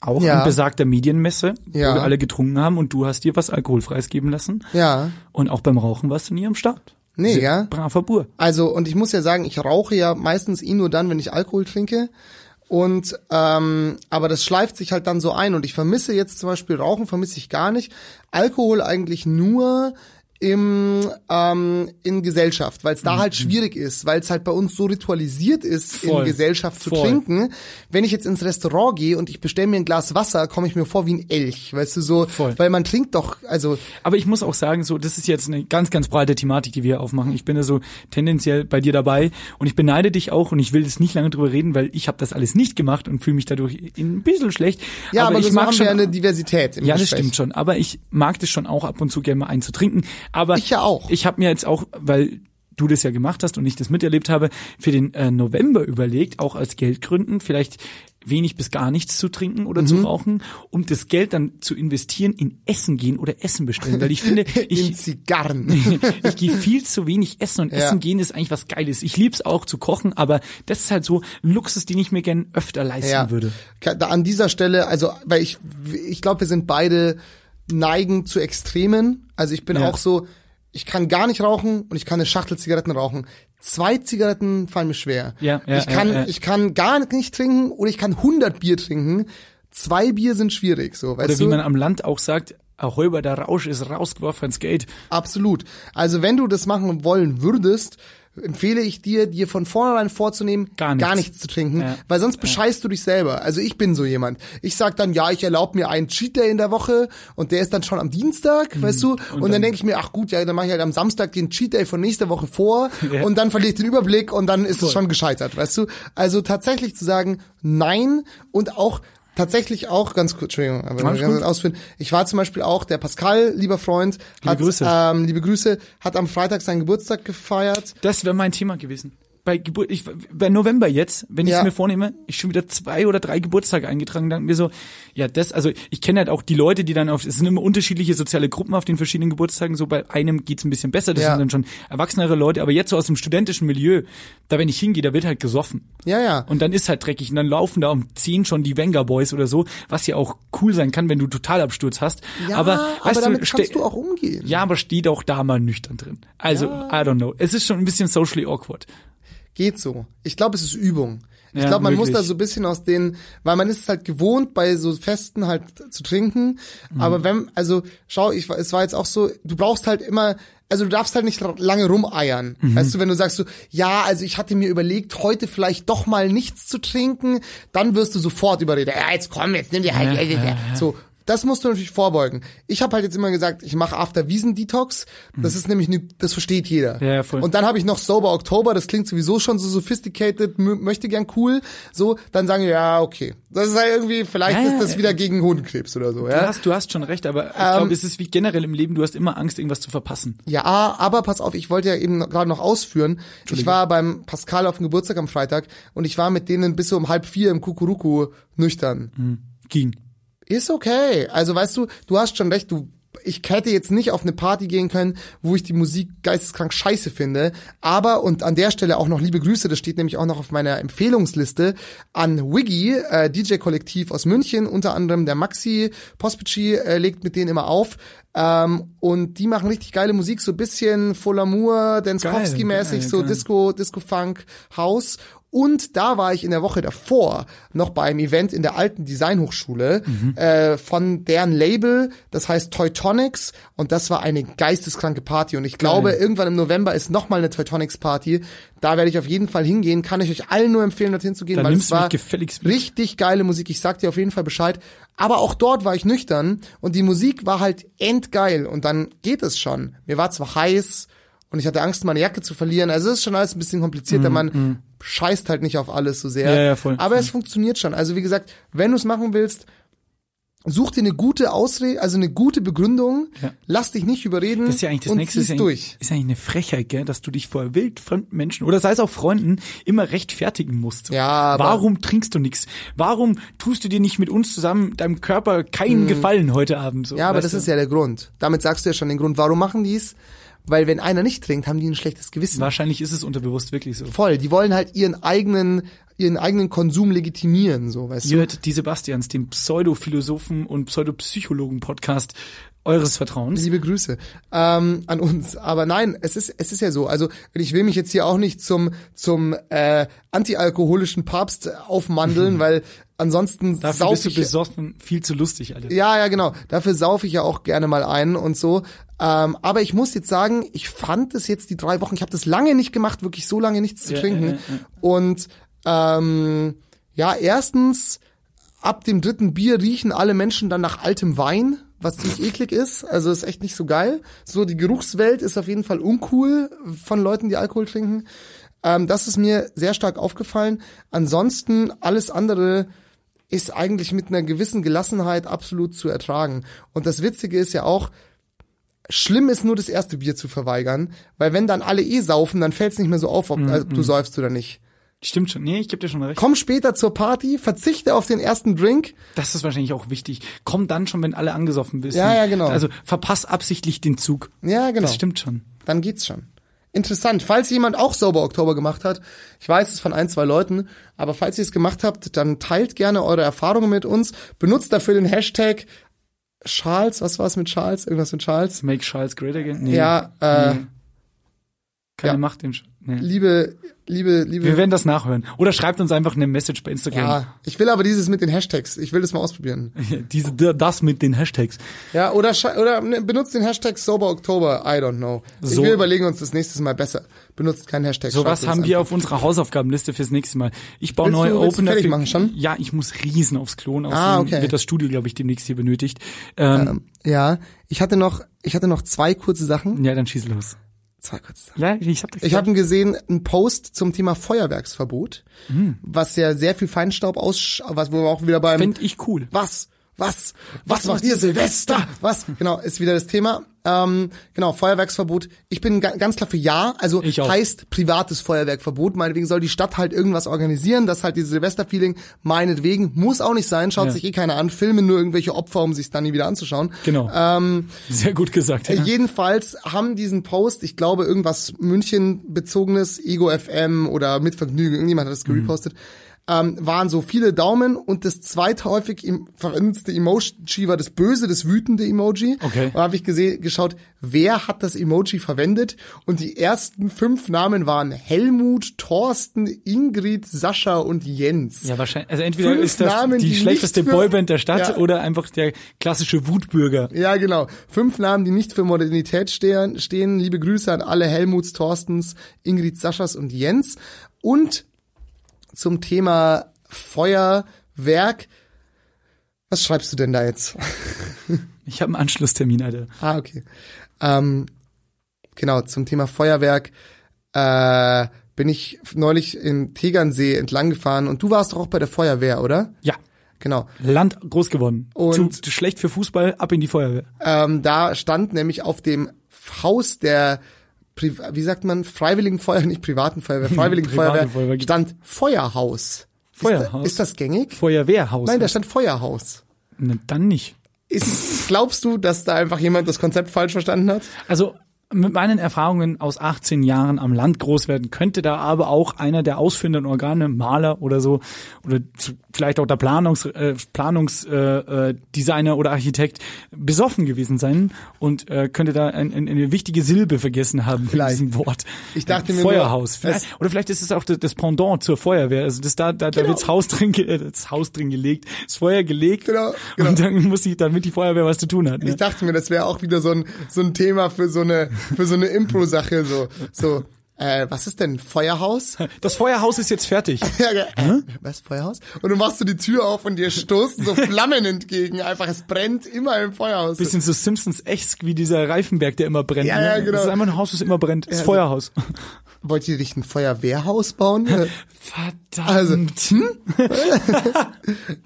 Auch Ja. in besagter Medienmesse, Ja. wo wir alle getrunken haben und du hast dir was Alkoholfreies geben lassen. Ja. Und auch beim Rauchen warst du nie am Start. Nee, Sehr ja. Braver Bur. Also, und ich muss ja sagen, ich rauche ja meistens eh nur dann, wenn ich Alkohol trinke. Und ähm, aber das schleift sich halt dann so ein. Und ich vermisse jetzt zum Beispiel Rauchen, vermisse ich gar nicht. Alkohol eigentlich nur im ähm, in Gesellschaft, weil es da halt schwierig ist, weil es halt bei uns so ritualisiert ist, Mhm. Voll. in Gesellschaft zu Voll. trinken. Wenn ich jetzt ins Restaurant gehe und ich bestelle mir ein Glas Wasser, komme ich mir vor wie ein Elch, weißt du so, Voll. weil man trinkt doch, also Aber ich muss auch sagen, so, das ist jetzt eine ganz, ganz breite Thematik, die wir aufmachen. Ich bin da so tendenziell bei dir dabei und ich beneide dich auch und ich will jetzt nicht lange drüber reden, weil ich habe das alles nicht gemacht und fühle mich dadurch ein bisschen schlecht. ja, aber, ich so mag schon, wir eine Diversität im ja, das Gespräch. stimmt schon. Aber ich mag das schon auch ab und zu gerne mal einzutrinken. Aber Ich ja auch. Ich habe mir jetzt auch, weil du das ja gemacht hast und ich das miterlebt habe, für den äh, November überlegt, auch aus Geldgründen, vielleicht wenig bis gar nichts zu trinken oder Mhm. zu rauchen, um das Geld dann zu investieren in Essen gehen oder Essen bestellen, weil ich finde, [laughs] in ich Zigarren. [laughs] ich gehe viel zu wenig essen und Ja. essen gehen ist eigentlich was Geiles. Ich lieb's auch zu kochen, aber das ist halt so ein Luxus, den ich mir gern öfter leisten würde. Ka- Da an dieser Stelle, also, weil ich, ich glaube, wir sind beide neigen zu Extremen. Also ich bin Ja. auch so, ich kann gar nicht rauchen und ich kann eine Schachtel Zigaretten rauchen. Zwei Zigaretten fallen mir schwer. Ja, ja, ich kann, ja, ich kann gar nicht trinken oder ich kann 100 Bier trinken. Zwei Bier sind schwierig, so, weißt Oder wie du? man am Land auch sagt, Ahoi, der Rausch ist rausgeworfen ins Gate. Absolut. Also wenn du das machen wollen würdest, empfehle ich dir, dir von vornherein vorzunehmen, Gar nichts. zu trinken, Ja. weil sonst bescheißt du dich selber. Also ich bin so jemand. Ich sag dann, ja, ich erlaube mir einen Cheat Day in der Woche und der ist dann schon am Dienstag, weißt du? Und, dann, dann- denke ich mir, ach gut, ja, dann mache ich halt am Samstag den Cheat Day von nächster Woche vor [laughs] Ja. und dann verliere ich den Überblick und dann ist Voll. es schon gescheitert, weißt du? Also tatsächlich zu sagen, nein und auch Tatsächlich auch, ganz kurz, Entschuldigung, aber ganz gut. ausführen. Ich war zum Beispiel auch, der Pascal, lieber Freund, Liebe hat, Grüße. Ähm, liebe Grüße, hat am Freitag seinen Geburtstag gefeiert. Das wäre mein Thema gewesen. Bei Geburt, ich, bei November jetzt, wenn ich es Ja. mir vornehme, ich schon wieder zwei oder drei Geburtstage eingetragen, dann mir so, ja, das, also ich kenne halt auch die Leute, die dann auf, es sind immer unterschiedliche soziale Gruppen auf den verschiedenen Geburtstagen, so bei einem geht's ein bisschen besser, das Ja. sind dann schon erwachsenere Leute, aber jetzt so aus dem studentischen Milieu, da wenn ich hingehe, da wird halt gesoffen. Ja, ja. Und dann ist halt dreckig und dann laufen da um 10 schon die Wenger Boys oder so, was ja auch cool sein kann, wenn du Totalabsturz hast. Ja, aber, aber weißt damit du, kannst du auch umgehen. Ja, aber steht auch da mal nüchtern drin. Also, I don't know. Es ist schon ein bisschen socially awkward. Geht so. Ich glaube, es ist Übung. Ich Ja, glaube, man muss möglich. da so ein bisschen aus den, weil man ist es halt gewohnt, bei so Festen halt zu trinken. Mhm. Aber wenn, also schau, ich, war- es war jetzt auch so, du brauchst halt immer, also du darfst halt nicht lange rumeiern. Mhm. Weißt du, wenn du sagst so, ja, also ich hatte mir überlegt, heute vielleicht doch mal nichts zu trinken, dann wirst du sofort überredet. Ja, jetzt komm, jetzt nimm dir halt. Ja, ja, ja. So. Das musst du natürlich vorbeugen. Ich habe halt jetzt immer gesagt, ich mache After-Wiesen-Detox. Das ist nämlich, ne, das versteht jeder. Mhm. Ja, ja, voll. Und dann habe ich noch Sober Oktober, das klingt sowieso schon so sophisticated, mö- möchte gern cool. So, dann sagen wir, ja, okay. Das ist halt irgendwie, vielleicht Ja, ist das wieder gegen Hodenkrebs oder so, Du ja. hast, du hast schon recht, aber ich Ähm, glaube, es ist wie generell im Leben, du hast immer Angst, irgendwas zu verpassen. Ja, aber pass auf, ich wollte ja eben gerade noch ausführen. Ich war beim Pascal auf dem Geburtstag am Freitag und ich war mit denen bis so um halb vier im Kukuruku nüchtern. Ging. Ist okay. Also weißt du, du hast schon recht, du ich hätte jetzt nicht auf eine Party gehen können, wo ich die Musik geisteskrank scheiße finde. Aber, und an der Stelle auch noch liebe Grüße, das steht nämlich auch noch auf meiner Empfehlungsliste, an Wiggy, äh, DJ-Kollektiv aus München, unter anderem der Maxi Pospici äh, legt mit denen immer auf. Ähm, und die machen richtig geile Musik, so ein bisschen Full Amour, Denskowski-mäßig, so geil. Disco, Disco-Funk, House. Und da war ich in der Woche davor noch bei einem Event in der alten Designhochschule äh, von deren Label, das heißt Teutonics und das war eine geisteskranke Party und ich glaube, irgendwann im November ist noch mal eine Teutonics Party. Da werde ich auf jeden Fall hingehen, kann ich euch allen nur empfehlen, dorthin zu gehen, Dann weil es war richtig geile Musik. Ich sag dir auf jeden Fall Bescheid. Aber auch dort war ich nüchtern und die Musik war halt endgeil und dann geht es schon. Mir war zwar heiß und ich hatte Angst, meine Jacke zu verlieren. Also es ist schon alles ein bisschen komplizierter. Man scheißt halt nicht auf alles so sehr. Mhm, Ja, ja, voll. Aber es funktioniert schon. Also wie gesagt, wenn du es machen willst, such dir eine gute Ausrede, also eine gute Begründung. Ja. Lass dich nicht überreden Das ist ja eigentlich das nächste. Ist durch. eigentlich, ist eigentlich eine Frechheit, gell, dass du dich vor wildfremden Menschen oder sei es auch Freunden immer rechtfertigen musst. Ja, Warum trinkst du nichts? Warum tust du dir nicht mit uns zusammen deinem Körper keinen Gefallen heute Abend? So, Mhm. Ja, aber das du? ist ja der Grund. Damit sagst du ja schon den Grund. Warum machen die's? Weil wenn einer nicht trinkt, haben die ein schlechtes Gewissen. Wahrscheinlich ist es unterbewusst wirklich so. Voll. Die wollen halt ihren eigenen, ihren eigenen Konsum legitimieren, so, weißt Ihr du? hört die Sebastians, den Pseudophilosophen und Pseudopsychologen-Podcast eures Vertrauens. Liebe Grüße ähm, an uns. Aber nein, es ist es ist ja so. Also ich will mich jetzt hier auch nicht zum zum äh, antialkoholischen Papst aufmandeln, [laughs] weil ansonsten Dafür sauf bist du ich besoffen, viel zu lustig, Alter. Ja, ja, genau. Dafür saufe ich ja auch gerne mal ein und so. Ähm, aber ich muss jetzt sagen, ich fand es jetzt die drei Wochen, ich habe das lange nicht gemacht, wirklich so lange nichts zu Ja, trinken. ja, ja. Und ähm, ja, erstens, ab dem dritten Bier riechen alle Menschen dann nach altem Wein, was ziemlich [laughs] eklig ist. Also ist echt nicht so geil. So, die Geruchswelt ist auf jeden Fall uncool von Leuten, die Alkohol trinken. Ähm, das ist mir sehr stark aufgefallen. Ansonsten alles andere ist eigentlich mit einer gewissen Gelassenheit absolut zu ertragen. Und das Witzige ist ja auch, schlimm ist nur das erste Bier zu verweigern, weil wenn dann alle eh saufen, dann fällt es nicht mehr so auf, ob äh, du säufst oder nicht. Stimmt schon. Nee, ich geb dir schon recht. Komm später zur Party, verzichte auf den ersten Drink. Das ist wahrscheinlich auch wichtig. Komm dann schon, wenn alle angesoffen bist. Ja, ja, genau. Also verpass absichtlich den Zug. Ja, genau. Das stimmt schon. Dann geht's schon. Interessant. Falls jemand auch Sober Oktober gemacht hat, ich weiß es von ein, zwei Leuten, aber falls ihr es gemacht habt, dann teilt gerne eure Erfahrungen mit uns. Benutzt dafür den Hashtag Charles, was war's mit Charles? Irgendwas mit Charles? Make Charles great again. Nee. Ja, äh, Keine Ja. Macht den Sch nee. Liebe, liebe, liebe. Wir werden das nachhören. Oder schreibt uns einfach eine Message bei Instagram. ja, ich will aber dieses mit den Hashtags. Ich will das mal ausprobieren. [laughs] Diese, das mit den Hashtags. Ja, oder, oder ne, benutzt den Hashtag Sober Oktober. I don't know. So. Wir überlegen uns das nächstes Mal besser. Benutzt keinen Hashtag. So was haben wir einfach. auf unserer Hausaufgabenliste fürs nächste Mal. Ich baue Willst neue du- du Opener. für- machen schon? Ja, ich muss riesen aufs Klon. Außerdem Ah, okay. wird das Studio, glaube ich, demnächst hier benötigt. Ähm, Ähm, ja, ich hatte noch, ich hatte noch zwei kurze Sachen. Ja, dann schieß los. Zwei Sachen. Ja, ich habe Ich habe gesehen, einen Post zum Thema Feuerwerksverbot, Hm. was ja sehr viel Feinstaub aus, was wo wir auch wieder beim Fänd ich cool. was, was, Was macht ihr Silvester? Was? Genau, ist wieder das Thema. Ähm, genau, Feuerwerksverbot. Ich bin ga ganz klar für Ja. Also heißt privates Feuerwerkverbot. Meinetwegen soll die Stadt halt irgendwas organisieren, das halt dieses Silvester-Feeling meinetwegen. Muss auch nicht sein, schaut Ja. sich eh keiner an. Filmen nur irgendwelche Opfer, um sich dann nie wieder anzuschauen. Genau. Ähm, Sehr gut gesagt. äh, Ja. Jedenfalls haben diesen Post, ich glaube irgendwas München bezogenes, Ego FM oder mit Vergnügen, irgendjemand hat das Mhm. Ähm, waren so viele Daumen und das zweithäufig im verwendete Emoji war das böse, das wütende Emoji. Okay. Und da habe ich gesehen, geschaut, wer hat das Emoji verwendet und die ersten fünf Namen waren Helmut, Thorsten, Ingrid, Sascha und Jens. Ja, wahrscheinlich. Also entweder Fünf ist das Namen, die, die schlechteste für- Boyband der Stadt Ja. oder einfach der klassische Wutbürger. Ja, genau. Fünf Namen, die nicht für Modernität stehen. stehen. Liebe Grüße an alle Helmuts, Thorstens, Ingrid, Saschas und Jens. Und zum Thema Feuerwerk. Was schreibst du denn da jetzt? [laughs] Ich habe einen Anschlusstermin, Alter. ah, okay. Ähm, genau, zum Thema Feuerwerk äh, bin ich neulich in Tegernsee entlang gefahren und du warst doch auch bei der Feuerwehr, oder? Ja. Genau. Land groß geworden. Und- zu, zu schlecht für Fußball, ab in die Feuerwehr. Ähm, da stand nämlich auf dem Haus der, wie sagt man, Freiwilligen Feuerwehr, nicht privaten Feuerwehr, [laughs] Freiwilligen Feuerwehr, Feuerwehr. stand Feuerhaus. Feuerhaus? Ist, ist das gängig? Feuerwehrhaus. Nein, da stand Feuerhaus. Na, dann nicht. Ist, glaubst du, dass da einfach jemand das Konzept falsch verstanden hat? Also mit meinen Erfahrungen aus 18 Jahren am Land groß werden, könnte da aber auch einer der ausführenden Organe, Maler oder so, oder vielleicht auch der Planungs, äh, Planungsdesigner äh, Designer oder Architekt besoffen gewesen sein und äh, könnte da ein, ein, eine wichtige Silbe vergessen haben Vielleicht. in diesem Wort. Ich dachte mir Feuerhaus. Vielleicht, oder vielleicht ist es auch das, Pendant zur Feuerwehr. Also das da, da, da Genau. wird's Haus drin, äh, das Haus drin gelegt, das Feuer gelegt Genau, genau. und dann muss ich, damit die Feuerwehr was zu tun hat. Ne? Ich dachte mir, das wäre auch wieder so ein, so ein Thema für so eine, für so eine Impro-Sache, so, so, äh, was ist denn Feuerhaus? Das Feuerhaus ist jetzt fertig. [laughs] Ja, äh, was, Feuerhaus? Und du machst du die Tür auf und dir stoßen so [laughs] Flammen entgegen. Einfach, es brennt immer im Feuerhaus. Bisschen so Simpsons-esk wie dieser Reifenberg, der immer brennt. Ja, ne? ja, genau. Das ist einfach ein Haus, das immer brennt. Das Feuerhaus. Wollt ihr nicht ein Feuerwehrhaus bauen? Verdammt. Also, [laughs]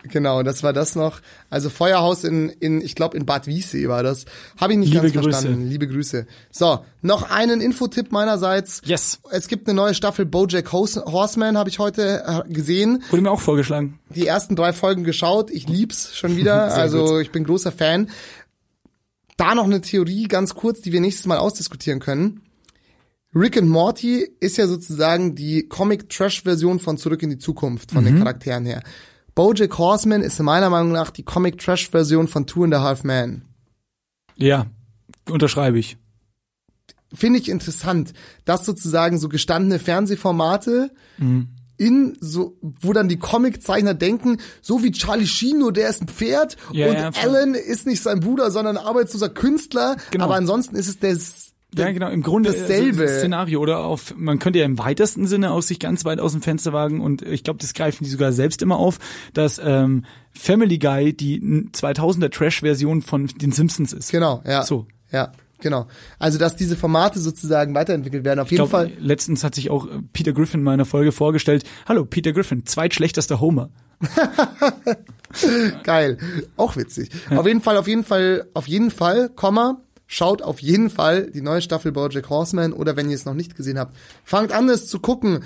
genau, das war das noch. Also Feuerhaus in, in ich glaube in Bad Wiessee war das. Habe ich nicht Liebe ganz Grüße. verstanden. Liebe Grüße. So, noch einen Infotipp meinerseits. yes. Es gibt eine neue Staffel BoJack Horseman, habe ich heute äh, gesehen. Wurde mir auch vorgeschlagen. Die ersten drei Folgen geschaut. Ich lieb's schon wieder. [laughs] Also ich bin großer Fan. Da noch eine Theorie ganz kurz, die wir nächstes Mal ausdiskutieren können. Rick and Morty ist ja sozusagen die Comic-Trash-Version von Zurück in die Zukunft, von Mhm. den Charakteren her. BoJack Horseman ist meiner Meinung nach die Comic-Trash-Version von Two and a Half Men. Ja, unterschreibe ich. Finde ich interessant, dass sozusagen so gestandene Fernsehformate Mhm. in so, wo dann die Comiczeichner denken, so wie Charlie Sheen, nur der ist ein Pferd Ja, und ja. Alan ist nicht sein Bruder, sondern ein arbeitsloser Künstler, Genau. aber ansonsten ist es das, Ja, genau, im Grunde dasselbe. Also, Szenario oder auf, man könnte ja im weitesten Sinne aus sich ganz weit aus dem Fenster wagen und ich glaube, das greifen die sogar selbst immer auf, dass ähm, Family Guy die 2000er Trash-Version von den Simpsons ist. Genau, ja. So. Ja, genau. Also, dass diese Formate sozusagen weiterentwickelt werden, auf Ich jeden glaube, Fall. letztens hat sich auch äh, Peter Griffin in meiner Folge vorgestellt. Hallo, Peter Griffin, zweitschlechtester Homer. [laughs] Geil. Auch witzig. Auf jeden Fall, auf jeden Fall, auf jeden Fall, Komma, schaut auf jeden Fall die neue Staffel BoJack Horseman oder wenn ihr es noch nicht gesehen habt, fangt an, es zu gucken.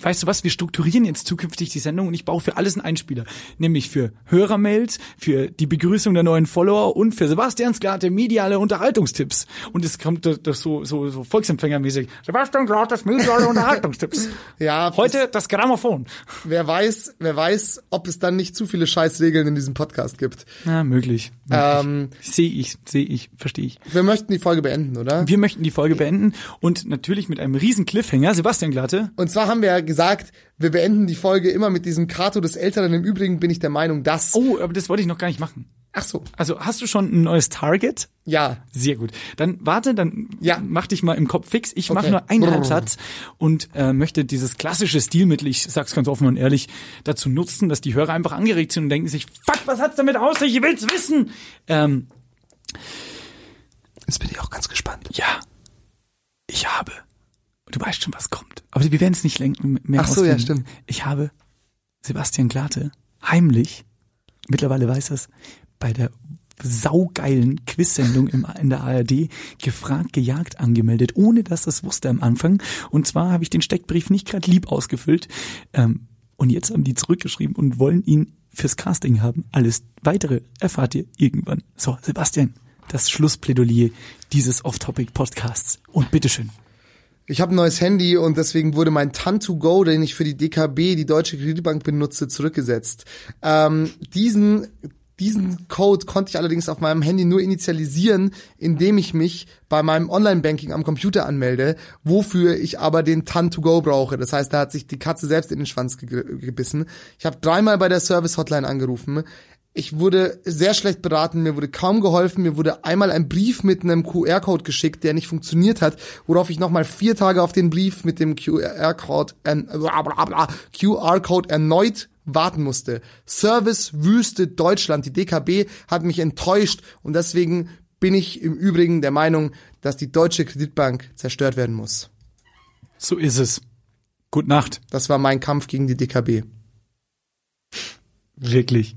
Weißt du was, wir strukturieren jetzt zukünftig die Sendung und ich baue für alles einen Einspieler. Nämlich für Hörermails, für die Begrüßung der neuen Follower und für Sebastians Glate mediale Unterhaltungstipps. Und es kommt das so, so, so Volksempfängermäßig. Sebastian Glates mediale [laughs] Unterhaltungstipps. Ja, Heute das Grammophon. Wer weiß, wer weiß, ob es dann nicht zu viele Scheißregeln in diesem Podcast gibt. Ja, möglich. möglich. Ähm, sehe ich, sehe ich, verstehe ich. wir möchten die Folge beenden, oder? Wir möchten die Folge beenden und natürlich mit einem riesen Cliffhanger. Sebastian Glatte. Und zwar haben wir ja gesagt, wir beenden die Folge immer mit diesem Kato des Älteren. Im Übrigen bin ich der Meinung, dass. Oh, aber das wollte ich noch gar nicht machen. Ach so. Also hast du schon ein neues Target? Ja. Sehr gut. Dann warte, dann Ja. mach dich mal im Kopf fix. Ich mache Okay. nur einen Brrr. Halbsatz und äh, möchte dieses klassische Stilmittel, ich sag's ganz offen und ehrlich, dazu nutzen, dass die Hörer einfach angeregt sind und denken sich, fuck, was hat's damit aus? Ich will's wissen. Ähm, Jetzt bin ich auch ganz gespannt. ja, ich habe. Du weißt schon, was kommt. Aber wir werden es nicht lenken, mehr Ach so, ja, ausführen. stimmt. Ich habe Sebastian Glate heimlich, mittlerweile weiß es, bei der saugeilen Quiz-Sendung in der ARD gefragt, gejagt angemeldet, ohne dass das wusste am Anfang. Und zwar habe ich den Steckbrief nicht gerade lieb ausgefüllt. Ähm, und jetzt haben die zurückgeschrieben und wollen ihn fürs Casting haben. Alles weitere erfahrt ihr irgendwann. So, Sebastian, das Schlussplädoyer dieses Off-Topic-Podcasts. Und bitteschön. Ich habe ein neues Handy und deswegen wurde mein TAN2Go, den ich für die DKB, die Deutsche Kreditbank benutze, zurückgesetzt. Ähm, diesen diesen Code konnte ich allerdings auf meinem Handy nur initialisieren, indem ich mich bei meinem Online-Banking am Computer anmelde, wofür ich aber den TAN2Go brauche. Das heißt, da hat sich die Katze selbst in den Schwanz ge gebissen. Ich habe dreimal bei der Service-Hotline angerufen. Ich wurde sehr schlecht beraten, mir wurde kaum geholfen, mir wurde einmal ein Brief mit einem QR-Code geschickt, der nicht funktioniert hat, worauf ich nochmal vier Tage auf den Brief mit dem QR-Code QR-Code erneut warten musste. Service Wüste Deutschland, die DKB hat mich enttäuscht und deswegen bin ich im Übrigen der Meinung, dass die Deutsche Kreditbank zerstört werden muss. So ist es. Gute Nacht. Das war mein Kampf gegen die DKB. Wirklich.